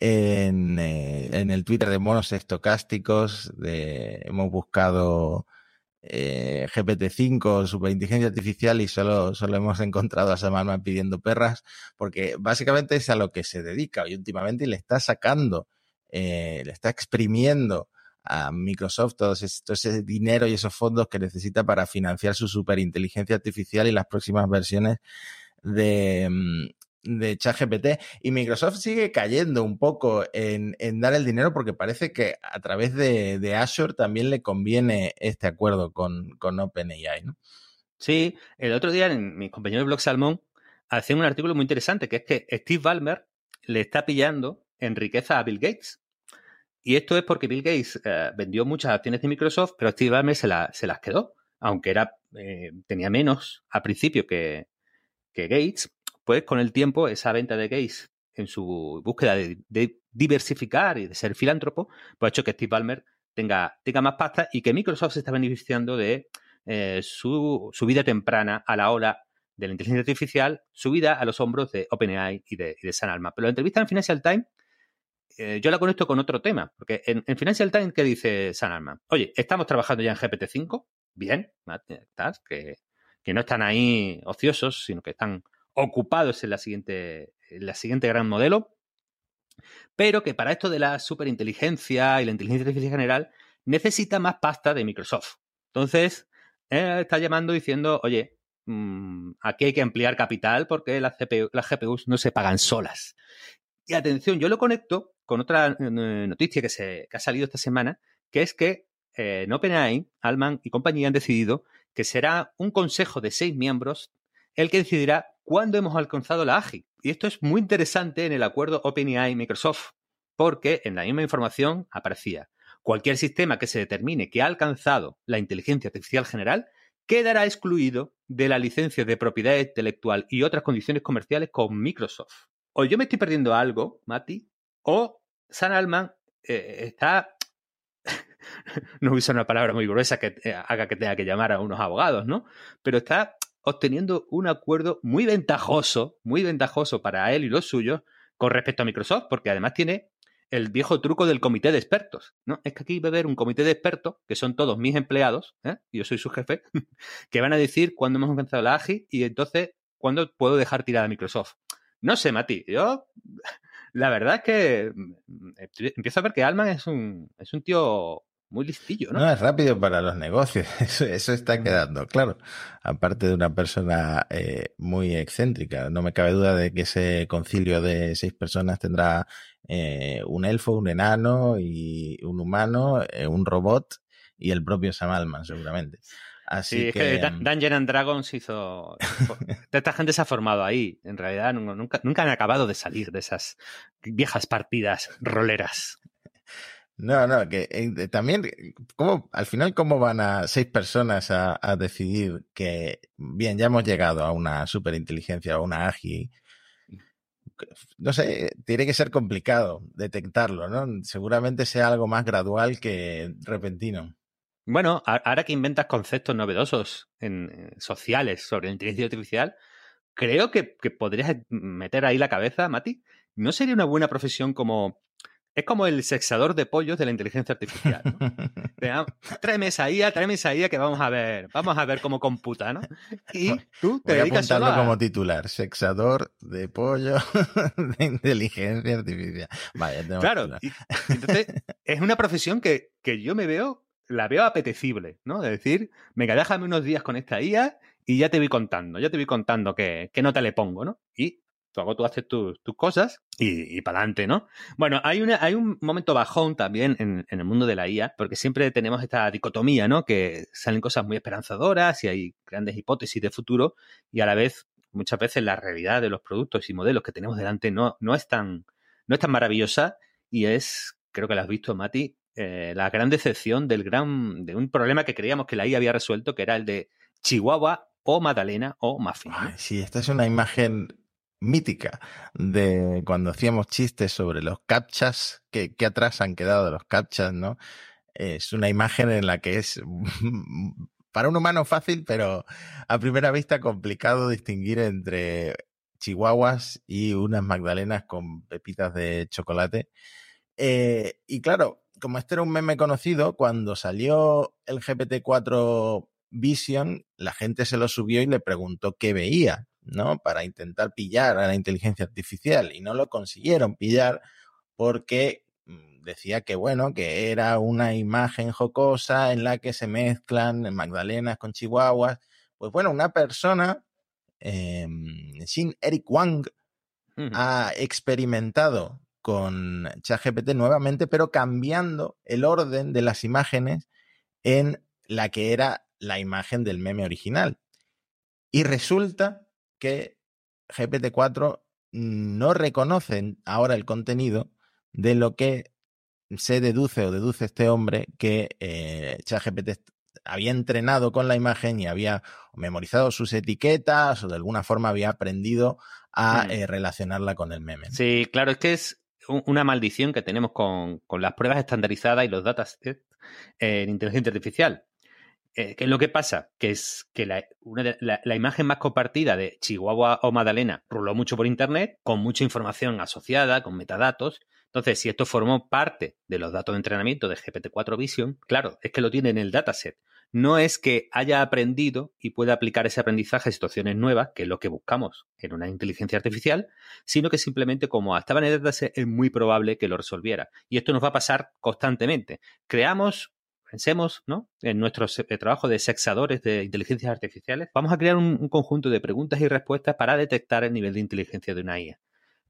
en, eh, en el Twitter de monos estocásticos. De, hemos buscado eh, GPT-5, superinteligencia artificial y solo, solo hemos encontrado a Sam pidiendo perras porque básicamente es a lo que se dedica y últimamente le está sacando, eh, le está exprimiendo a Microsoft todo ese, dinero y esos fondos que necesita para financiar su superinteligencia artificial y las próximas versiones de, mm, de ChatGPT y Microsoft sigue cayendo un poco en, dar el dinero porque parece que a través de, Azure también le conviene este acuerdo con, con OpenAI, ¿no? Sí, el otro día en mi compañero de blog Salmón hacía un artículo muy interesante que es que Steve Ballmer le está pillando en riqueza a Bill Gates. Y esto es porque Bill Gates eh, vendió muchas acciones de Microsoft, pero Steve Ballmer se, se las quedó, aunque era, eh, tenía menos a principio que, que Gates pues con el tiempo esa venta de Gates en su búsqueda de, diversificar y de ser filántropo, pues ha hecho que Steve Ballmer tenga, tenga más pasta y que Microsoft se está beneficiando de eh, su, vida temprana a la hora de la inteligencia artificial, subida a los hombros de OpenAI y de, de San Alma. Pero la entrevista en Financial Times, eh, yo la conecto con otro tema, porque en, Financial Times, ¿qué dice San Alma? Oye, estamos trabajando ya en GPT-5, bien, que, que no están ahí ociosos, sino que están ocupados en la siguiente, en siguiente gran modelo, pero que para esto de la superinteligencia y la inteligencia artificial general necesita más pasta de Microsoft. Entonces, está llamando diciendo, oye, mm, aquí hay que ampliar capital porque las, las GPUs no se pagan solas. Y atención, yo lo conecto con otra eh, noticia que, se, ha salido esta semana, que es que eh, en OpenAI, Alman y compañía han decidido que será un consejo de seis miembros el que decidirá cuándo hemos alcanzado la AGI. Y esto es muy interesante en el acuerdo OpenAI-Microsoft, porque en la misma información aparecía, cualquier sistema que se determine que ha alcanzado la inteligencia artificial general quedará excluido de la licencia de propiedad intelectual y otras condiciones comerciales con Microsoft. O yo me estoy perdiendo algo, Mati, o San Alman eh, está no usa una palabra muy gruesa que eh, haga que tenga que llamar a unos abogados, ¿no? Pero está obteniendo un acuerdo muy ventajoso, muy ventajoso para él y los suyos con respecto a Microsoft, porque además tiene el viejo truco del comité de expertos, ¿no? Es que aquí va a haber un comité de expertos, que son todos mis empleados, ¿eh? yo soy su jefe, que van a decir cuándo hemos empezado la AGI y entonces cuándo puedo dejar tirada Microsoft. No sé, Mati, yo la verdad es que mm, empiezo a ver que Alman es un, es un tío muy listillo, ¿no? No, es rápido para los negocios, eso, está quedando claro. Aparte de una persona eh, muy excéntrica, no me cabe duda de que ese concilio de seis personas tendrá eh, un elfo, un enano y un humano, eh, un robot y el propio Sam Alman, seguramente. Así sí, que, es que Dungeon and Dragons hizo. Esta gente se ha formado ahí. En realidad, nunca, nunca han acabado de salir de esas viejas partidas roleras. No, no, que eh, también, ¿cómo, al final, ¿cómo van a seis personas a, decidir que, bien, ya hemos llegado a una superinteligencia o una AGI? No sé, tiene que ser complicado detectarlo, ¿no? Seguramente sea algo más gradual que repentino. Bueno, ahora que inventas conceptos novedosos en, eh, sociales sobre inteligencia artificial, creo que, que podrías meter ahí la cabeza, Mati. ¿No sería una buena profesión como es como el sexador de pollos de la inteligencia artificial. ¿no? tráeme esa IA, tráeme esa IA que vamos a ver, vamos a ver cómo computa, ¿no? Y tú te Voy dedicas a como titular, sexador de pollo de inteligencia artificial. Vaya, claro, entonces es una profesión que, que yo me veo, la veo apetecible, ¿no? De decir, venga, déjame unos días con esta IA y ya te voy contando, ya te voy contando qué, qué nota le pongo, ¿no? Y Luego tú haces tus, cosas y, para adelante, ¿no? Bueno, hay, un momento bajón también en, el mundo de la IA, porque siempre tenemos esta dicotomía, ¿no? Que salen cosas muy esperanzadoras y hay grandes hipótesis de futuro y a la vez, muchas veces la realidad de los productos y modelos que tenemos delante no, no, es, tan, no es tan maravillosa y es, creo que lo has visto, Mati, eh, la gran decepción del gran, de un problema que creíamos que la IA había resuelto, que era el de Chihuahua o Madalena o Muffin. sí, esta es una imagen mítica de cuando hacíamos chistes sobre los captchas, que, atrás han quedado los captchas, ¿no? Es una imagen en la que es para un humano fácil, pero a primera vista complicado distinguir entre chihuahuas y unas magdalenas con pepitas de chocolate. Eh, y claro, como este era un meme conocido, cuando salió el GPT-4 Vision, la gente se lo subió y le preguntó qué veía, ¿no? Para intentar pillar a la inteligencia artificial y no lo consiguieron pillar porque mm, decía que bueno, que era una imagen jocosa en la que se mezclan magdalenas con chihuahuas. Pues bueno, una persona, eh, Shin Eric Wang, ha experimentado con ChatGPT nuevamente, pero cambiando el orden de las imágenes en la que era la imagen del meme original. Y resulta que GPT-4 no reconoce ahora el contenido de lo que se deduce o deduce este hombre que eh, ChatGPT había entrenado con la imagen y había memorizado sus etiquetas o de alguna forma había aprendido a mm. eh, relacionarla con el meme. Sí, claro, es que es una maldición que tenemos con, las pruebas estandarizadas y los datos en inteligencia artificial. Eh, ¿Qué es lo que pasa? Que es que la, la, imagen más compartida de Chihuahua o Madalena ruló mucho por Internet, con mucha información asociada, con metadatos. Entonces, si esto formó parte de los datos de entrenamiento de GPT-4 Vision, claro, es que lo tiene en el dataset no es que haya aprendido y pueda aplicar ese aprendizaje a situaciones nuevas, que es lo que buscamos en una inteligencia artificial, sino que simplemente como estaba en el dataset es muy probable que lo resolviera. Y esto nos va a pasar constantemente. Creamos pensemos, ¿no? En nuestro eh, trabajo de sexadores de inteligencias artificiales, vamos a crear un, un, conjunto de preguntas y respuestas para detectar el nivel de inteligencia de una IA.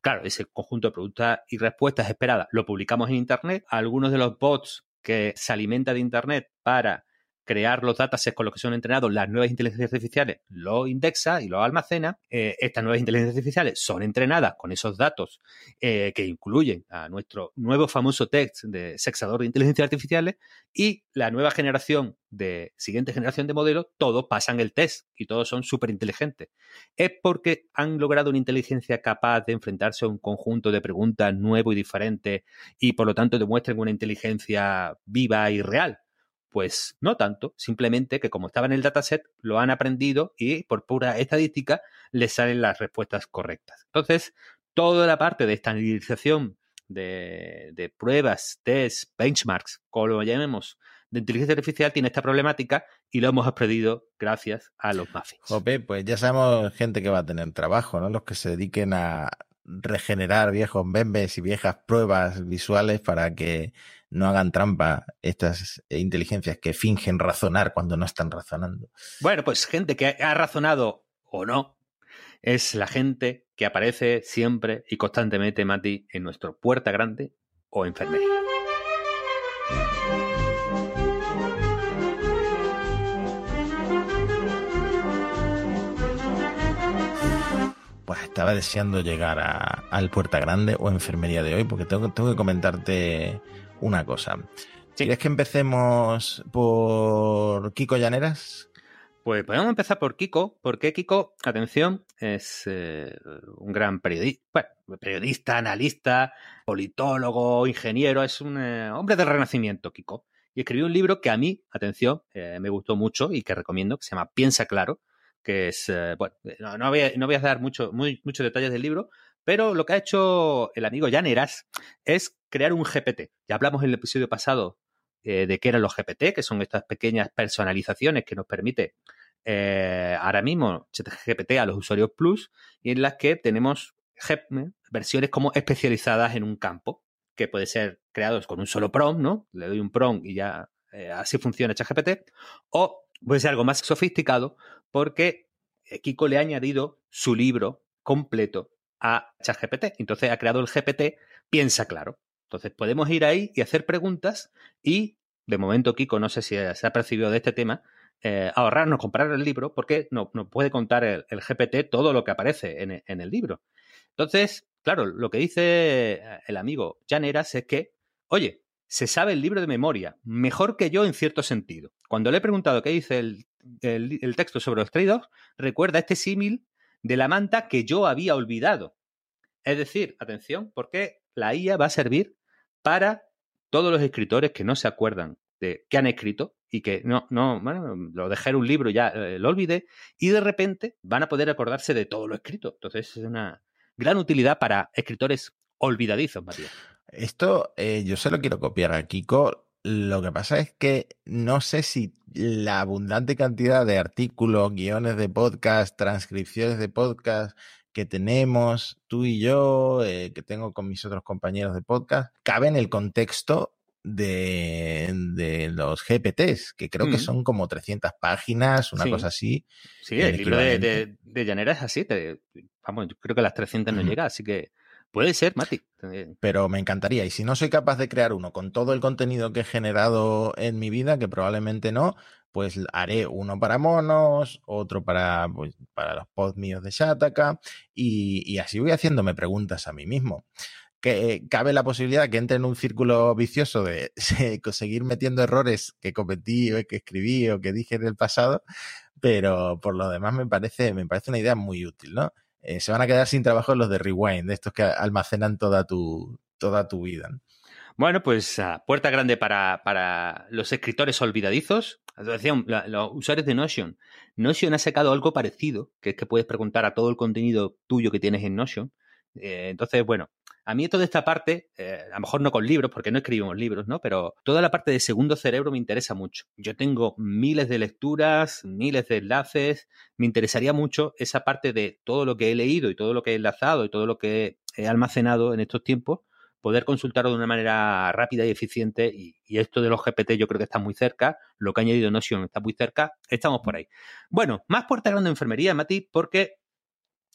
Claro, ese conjunto de preguntas y respuestas esperadas lo publicamos en Internet. Algunos de los bots que se alimentan de Internet para crear los datasets con los que son entrenados las nuevas inteligencias artificiales, lo indexa y lo almacena. Eh, estas nuevas inteligencias artificiales son entrenadas con esos datos eh, que incluyen a nuestro nuevo famoso text de sexador de inteligencias artificiales y la nueva generación de siguiente generación de modelos, todos pasan el test y todos son súper inteligentes. Es porque han logrado una inteligencia capaz de enfrentarse a un conjunto de preguntas nuevo y diferente y por lo tanto demuestren una inteligencia viva y real pues no tanto, simplemente que como estaba en el dataset, lo han aprendido y por pura estadística les salen las respuestas correctas. Entonces, toda la parte de estandarización de, de pruebas, test, benchmarks, como lo llamemos, de inteligencia artificial tiene esta problemática y lo hemos aprendido gracias a los muffins. Jope, pues ya sabemos gente que va a tener trabajo, ¿no? Los que se dediquen a regenerar viejos memes y viejas pruebas visuales para que no hagan trampa estas inteligencias que fingen razonar cuando no están razonando. Bueno, pues gente que ha razonado o no, es la gente que aparece siempre y constantemente, Mati, en nuestro puerta grande o enfermería. Pues estaba deseando llegar al Puerta Grande o enfermería de hoy, porque tengo, tengo que comentarte una cosa. ¿Quieres que empecemos por Kiko Llaneras? Pues podemos empezar por Kiko, porque Kiko, atención, es eh, un gran periodista, periodista, analista, politólogo, ingeniero, es un eh, hombre del renacimiento, Kiko. Y escribió un libro que a mí, atención, eh, me gustó mucho y que recomiendo, que se llama Piensa Claro, que es, bueno, no, voy a, no, voy a, dar mucho, muy, muchos detalles del libro, pero lo que ha hecho el amigo Llaneras es crear un GPT. Ya hablamos en el episodio pasado eh, de qué eran los GPT, que son estas pequeñas personalizaciones que nos permite eh, ahora mismo GPT a los usuarios Plus y en las que tenemos versiones como especializadas en un campo, que puede ser creados con un solo prompt, ¿no? Le doy un prompt y ya eh, así funciona ChatGPT, o puede ser algo más sofisticado porque Kiko le ha añadido su libro completo a ChatGPT. Entonces ha creado el GPT Piensa Claro. Entonces podemos ir ahí y hacer preguntas y, de momento, Kiko, no sé si se ha percibido de este tema, eh, ahorrarnos, comprar el libro, porque no, puede contar el, GPT todo lo que aparece en, el libro. Entonces, claro, lo que dice el amigo Janeras es que, oye, se sabe el libro de memoria, mejor que yo en cierto sentido. Cuando le he preguntado qué dice el, el texto sobre los trade recuerda este símil de la manta que yo había olvidado. Es decir, atención, porque la IA va a servir para todos los escritores que no se acuerdan de qué han escrito y que no, no, bueno, lo dejé en un libro, ya eh, lo olvidé, y de repente van a poder acordarse de todo lo escrito. Entonces es una gran utilidad para escritores olvidadizos, Matías. Esto eh, yo se lo quiero copiar a Kiko. Lo que pasa es que no sé si la abundante cantidad de artículos, guiones de podcast, transcripciones de podcast que tenemos tú y yo, eh, que tengo con mis otros compañeros de podcast, cabe en el contexto de, de los GPTs, que creo que son como 300 páginas, una cosa así. Sí, el, libro de, de, Llanera es así. vamos, yo creo que las 300 no llega, así que puede ser, Mati. Pero me encantaría. Y si no soy capaz de crear uno con todo el contenido que he generado en mi vida, que probablemente no, pues haré uno para monos, otro para, pues, para los pods míos de Shataka, y, y así voy haciéndome preguntas a mí mismo que cabe la posibilidad que entre en un círculo vicioso de seguir metiendo errores que cometí o que escribí o que dije en el pasado, pero por lo demás me parece, me parece una idea muy útil, ¿no? Eh, se van a quedar sin trabajo los de Rewind, estos que almacenan toda tu, toda tu vida. Bueno, pues ah, puerta grande para, para, los escritores olvidadizos. Decían los usuarios de Notion. Notion ha sacado algo parecido, que es que puedes preguntar a todo el contenido tuyo que tienes en Notion. Eh, entonces, bueno, a mí toda esta parte, eh, a lo mejor no con libros, porque no escribimos libros, ¿no? Pero toda la parte de segundo cerebro me interesa mucho. Yo tengo miles de lecturas, miles de enlaces. Me interesaría mucho esa parte de todo lo que he leído y todo lo que he enlazado y todo lo que he almacenado en estos tiempos poder consultarlo de una manera rápida y eficiente. Y, esto de los GPT yo creo que está muy cerca. Lo que ha añadido Notion está muy cerca. Estamos por ahí. Bueno, más puerta grande de enfermería, Mati, porque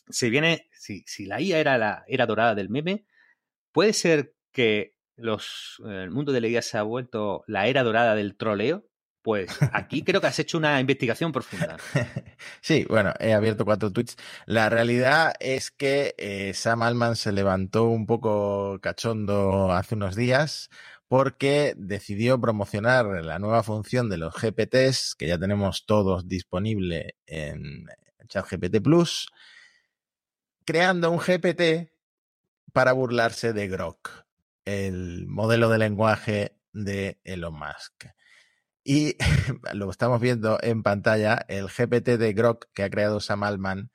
si viene, si, si la IA era la era dorada del meme, puede ser que los, el mundo de la IA se ha vuelto la era dorada del troleo. Pues aquí creo que has hecho una investigación profunda. Sí, bueno, he abierto cuatro tweets. La realidad es que eh, Sam Alman se levantó un poco cachondo hace unos días porque decidió promocionar la nueva función de los GPTs, que ya tenemos todos disponible en ChatGPT Plus, creando un GPT para burlarse de Grok, el modelo de lenguaje de Elon Musk. Y lo estamos viendo en pantalla, el GPT de Grok que ha creado Sam Altman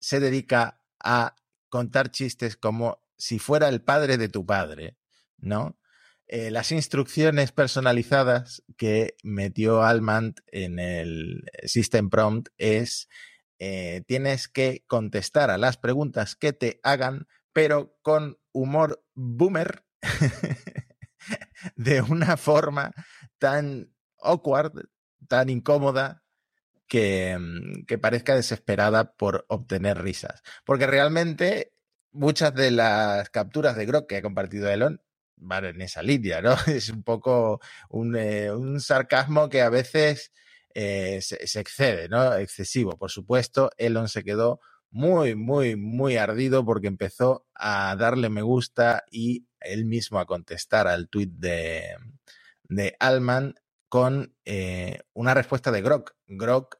se dedica a contar chistes como si fuera el padre de tu padre, ¿no? Eh, las instrucciones personalizadas que metió Altman en el System Prompt es eh, tienes que contestar a las preguntas que te hagan, pero con humor boomer, de una forma tan awkward, tan incómoda, que, mm, que, parezca desesperada por obtener risas. Porque realmente muchas de las capturas de Grok que ha compartido Elon van en esa línea, ¿no? Es un poco un, eh, un sarcasmo que a veces eh, se, excede, ¿no? Excesivo. Por supuesto, Elon se quedó muy, muy, muy ardido porque empezó a darle me gusta y él mismo a contestar al tweet de, de Alman con eh, una respuesta de Grok. Grok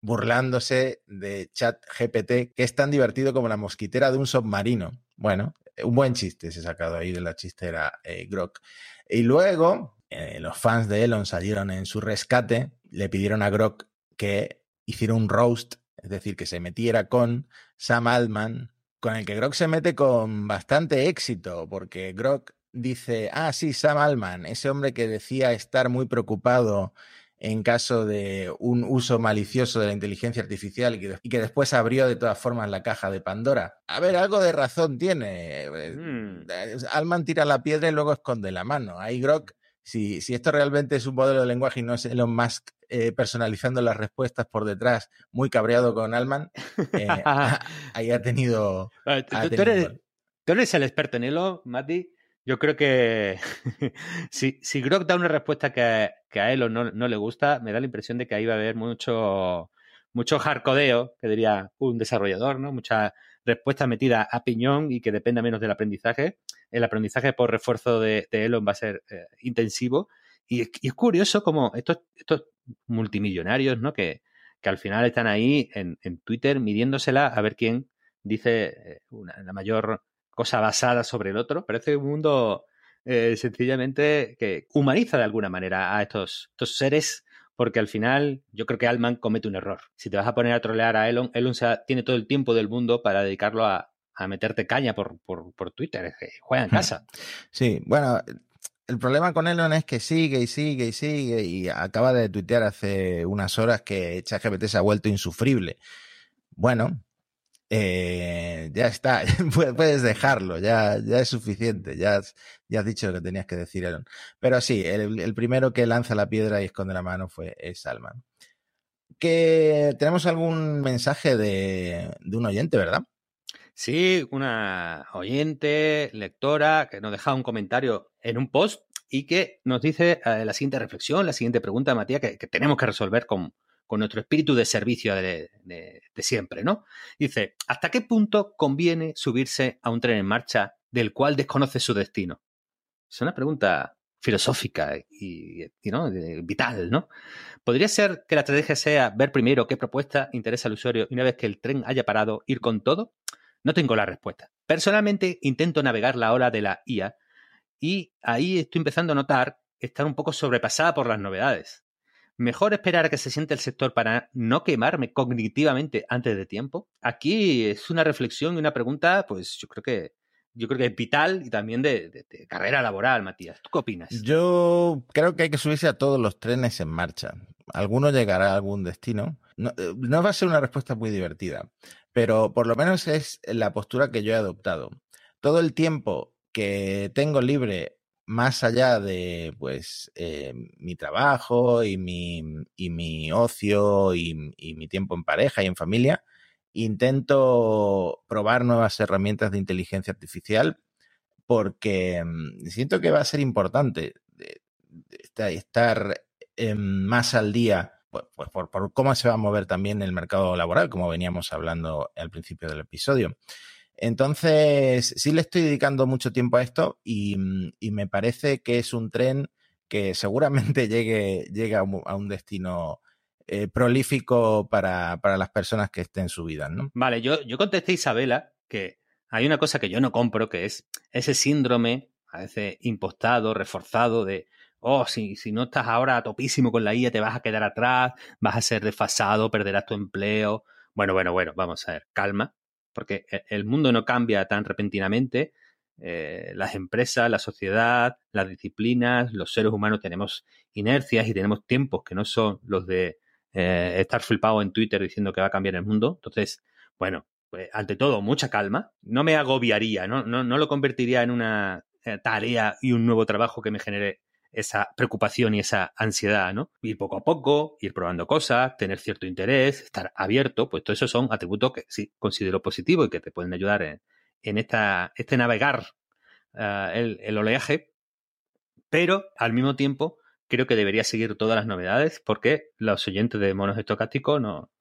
burlándose de chat GPT, que es tan divertido como la mosquitera de un submarino. Bueno, un buen chiste se ha sacado ahí de la chistera eh, Grok. Y luego, eh, los fans de Elon salieron en su rescate, le pidieron a Grok que hiciera un roast es decir, que se metiera con Sam Altman, con el que Grok se mete con bastante éxito, porque Grok dice, ah, sí, Sam Altman, ese hombre que decía estar muy preocupado en caso de un uso malicioso de la inteligencia artificial y que, después abrió de todas formas la caja de Pandora. A ver, algo de razón tiene. Mm. Alman tira la piedra y luego esconde la mano. Ahí Grok si, si esto realmente es un modelo de lenguaje y no es Elon Musk eh, personalizando las respuestas por detrás, muy cabreado con Alman, eh, ahí ha tenido. tú, eres, el experto en Elon, Mati. Yo creo que si, si Grok da una respuesta que, a Elon no, no, le gusta, me da la impresión de que ahí va a haber mucho, mucho hardcodeo, que diría un desarrollador, ¿no? Mucha respuesta metida a piñón y que dependa menos del aprendizaje. El aprendizaje por refuerzo de, Elon va a ser eh, intensivo. Y es, curioso como estos, estos multimillonarios, ¿no? Que, que al final están ahí en, en, Twitter midiéndosela a ver quién dice eh, una, la mayor cosa basada sobre el otro. Parece un mundo eh, sencillamente que humaniza de alguna manera a estos, estos seres porque al final yo creo que Alman comete un error. Si te vas a poner a trolear a Elon, Elon tiene todo el tiempo del mundo para dedicarlo a, meterte caña por, por, Twitter. Juega en casa. Sí, bueno, el problema con Elon es que sigue y sigue y sigue y acaba de tuitear hace unas horas que ChatGPT se ha vuelto insufrible. Bueno, eh, ya está, puedes dejarlo, ya, ya es suficiente, ya has, ya dicho lo que tenías que decir, Elon. Pero sí, el, primero que lanza la piedra y esconde la mano fue Salman. Que tenemos algún mensaje de, de un oyente, ¿verdad? Sí, una oyente, lectora, que nos deja un comentario en un post y que nos dice eh, la siguiente reflexión, la siguiente pregunta, Matías, que tenemos que resolver con, con nuestro espíritu de servicio de, siempre, ¿no? Dice, ¿hasta qué punto conviene subirse a un tren en marcha del cual desconoce su destino? Es una pregunta filosófica y, vital, ¿no? ¿Podría ser que la estrategia sea ver primero qué propuesta interesa al usuario y una vez que el tren haya parado, ir con todo? No tengo la respuesta. Personalmente intento navegar la ola de la IA y ahí estoy empezando a notar estar un poco sobrepasada por las novedades. ¿Mejor esperar a que se siente el sector para no quemarme cognitivamente antes de tiempo? Aquí es una reflexión y una pregunta, pues yo creo que yo creo que es vital y también de, carrera laboral, Matías. ¿Tú qué opinas? Yo creo que hay que subirse a todos los trenes en marcha. Alguno llegará a algún destino. No, eh, no va a ser una respuesta muy divertida, pero por lo menos es la postura que yo he adoptado. Todo el tiempo que tengo libre más allá de pues eh, mi trabajo y mi, y mi ocio y, mi tiempo en pareja y en familia, intento probar nuevas herramientas de inteligencia artificial porque mm, siento que va a ser importante estar más al día pues, pues por, por, cómo se va a mover también el mercado laboral, como veníamos hablando al principio del episodio. Entonces, sí le estoy dedicando mucho tiempo a esto y, mm, me parece que es un tren que seguramente llegue, a, un, destino eh, prolífico para, las personas que estén subidas, ¿no? Vale, yo, yo contesté a Isabela que hay una cosa que yo no compro, que es ese síndrome, a veces impostado, reforzado, de, oh, si, si no estás ahora topísimo con la IA, te vas a quedar atrás, vas a ser desfasado, perderás tu empleo. Bueno, bueno, bueno, vamos a ver, calma porque e, el mundo no cambia tan repentinamente. Eh, las empresas, la sociedad, las disciplinas, los seres humanos tenemos inercias y tenemos tiempos que no son los de eh, estar flipado en Twitter diciendo que va a cambiar el mundo. Entonces, bueno, pues, ante todo, mucha calma. No me agobiaría, no, no, no lo convertiría en una eh, tarea y un nuevo trabajo que me genere esa preocupación y esa ansiedad, ¿no? Ir poco a poco, ir probando cosas, tener cierto interés, estar abierto, pues todo eso son atributos que sí considero positivos y que te pueden ayudar en, esta, este navegar ah, el, oleaje, pero al mismo tiempo creo que debería seguir todas las novedades porque los oyentes de monos estocásticos no,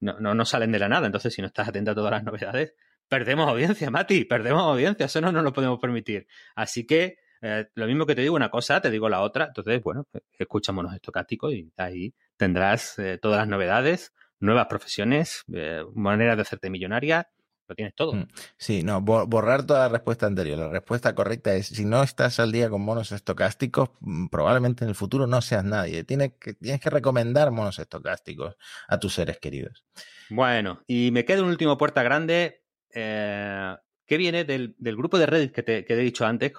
no, no, salen de la nada, entonces si no estás atento a todas las novedades, perdemos audiencia, Mati, perdemos audiencia, eso no nos lo podemos permitir. Así que eh, lo mismo que te digo una cosa, te digo la otra. Entonces, bueno, pues, escucha monos estocásticos y ahí tendrás eh, todas las novedades, nuevas profesiones, eh, maneras de hacerte millonaria. Lo tienes todo. Mm, sí, no, borrar toda la respuesta anterior. La respuesta correcta es, si no estás al día con monos estocásticos, mm, probablemente en el futuro no seas nadie. Tienes que, tienes que recomendar monos estocásticos a tus seres queridos. Bueno, y me queda un último puerta grande que viene del, grupo de Reddit que te, que te he dicho antes,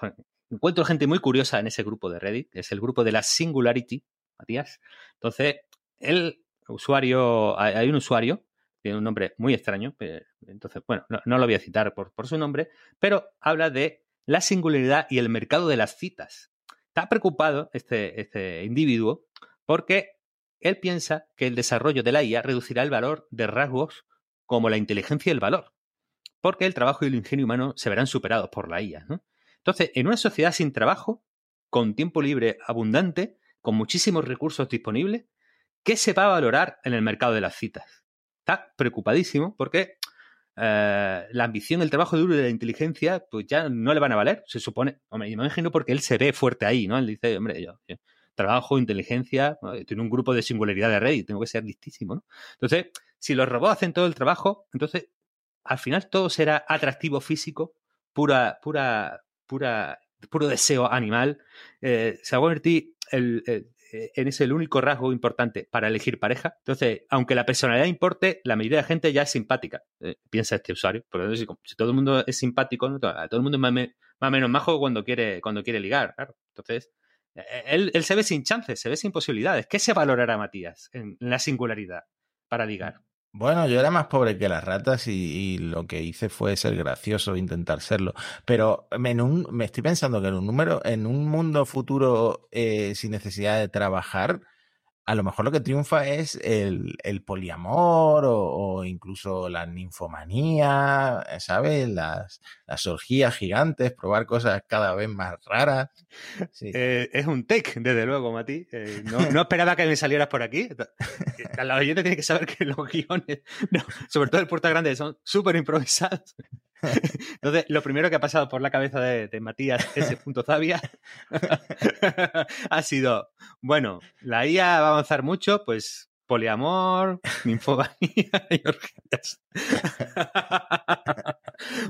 encuentro gente muy curiosa en ese grupo de Reddit, es el grupo de la Singularity, Matías. Entonces, el usuario, hay un usuario, tiene un nombre muy extraño, entonces, bueno, no, lo voy a citar por, su nombre, pero habla de la singularidad y el mercado de las citas. Está preocupado este, este individuo porque él piensa que el desarrollo de la IA reducirá el valor de rasgos como la inteligencia y el valor, porque el trabajo y el ingenio humano se verán superados por la IA. ¿no? Entonces, en una sociedad sin trabajo, con tiempo libre abundante, con muchísimos recursos disponibles, ¿qué se va a valorar en el mercado de las citas? Está preocupadísimo porque eh, la ambición, el trabajo duro y la inteligencia, pues ya no le van a valer, se supone. Hombre, me imagino porque él se ve fuerte ahí, ¿no? Él dice, hombre, yo, trabajo, inteligencia, tiene un grupo de singularidad de red y tengo que ser listísimo, ¿no? Entonces, si los robots hacen todo el trabajo, entonces al final todo será atractivo físico, pura, pura, pura puro deseo animal, eh, se va a convertir el, en ese el único rasgo importante para elegir pareja. Entonces, aunque la personalidad importe, la mayoría de gente ya es simpática, piensa este usuario. Porque si, si, todo el mundo es simpático, todo el mundo es más, o menos majo cuando quiere, cuando quiere ligar. Entonces, él, él, se ve sin chances, se ve sin posibilidades. ¿Qué se valorará Matías en la singularidad para ligar? Bueno, yo era más pobre que las ratas y, lo que hice fue ser gracioso, intentar serlo. Pero me estoy pensando que en un número, en un mundo futuro eh, sin necesidad de trabajar, a lo mejor lo que triunfa es el, el poliamor o, incluso la ninfomanía, ¿sabes? Las, las orgías gigantes, probar cosas cada vez más raras. Eh, es un take, desde luego, Mati. Eh, no, esperaba que me salieras por aquí. La oyente tiene que saber que los guiones, sobre todo el Puerta Grande, son súper improvisados. Entonces, lo primero que ha pasado por la cabeza de, Matías, ese punto Zavia, ha sido, bueno, la IA va a avanzar mucho, pues poliamor, ninfomanía y orgías.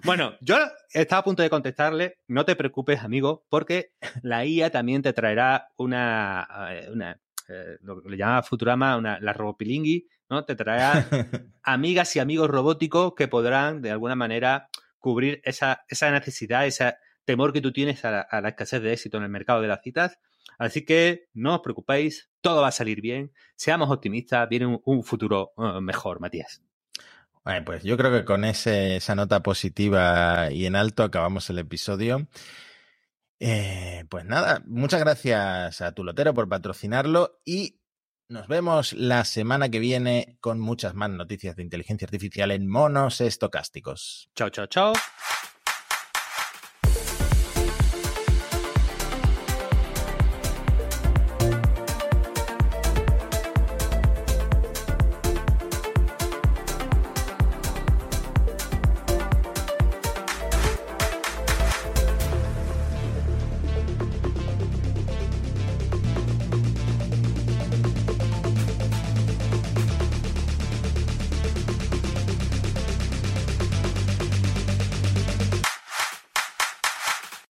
bueno, yo estaba a punto de contestarle, no te preocupes, amigo, porque la IA también te traerá una, eh, una eh, lo que le llama Futurama, una, la robopilingui, ¿no? Te traerá amigas y amigos robóticos que podrán, de alguna manera, cubrir esa, esa necesidad, ese temor que tú tienes a la, escasez de éxito en el mercado de las citas. Así que no os preocupéis, todo va a salir bien, seamos optimistas, viene un, futuro uh, mejor, Matías. Bueno, pues yo creo que con esa nota positiva y en alto acabamos el episodio. Eh, pues nada, muchas gracias a tu lotero por patrocinarlo y nos vemos la semana que viene con muchas más noticias de inteligencia artificial en monos estocásticos. Chao, chao, chao.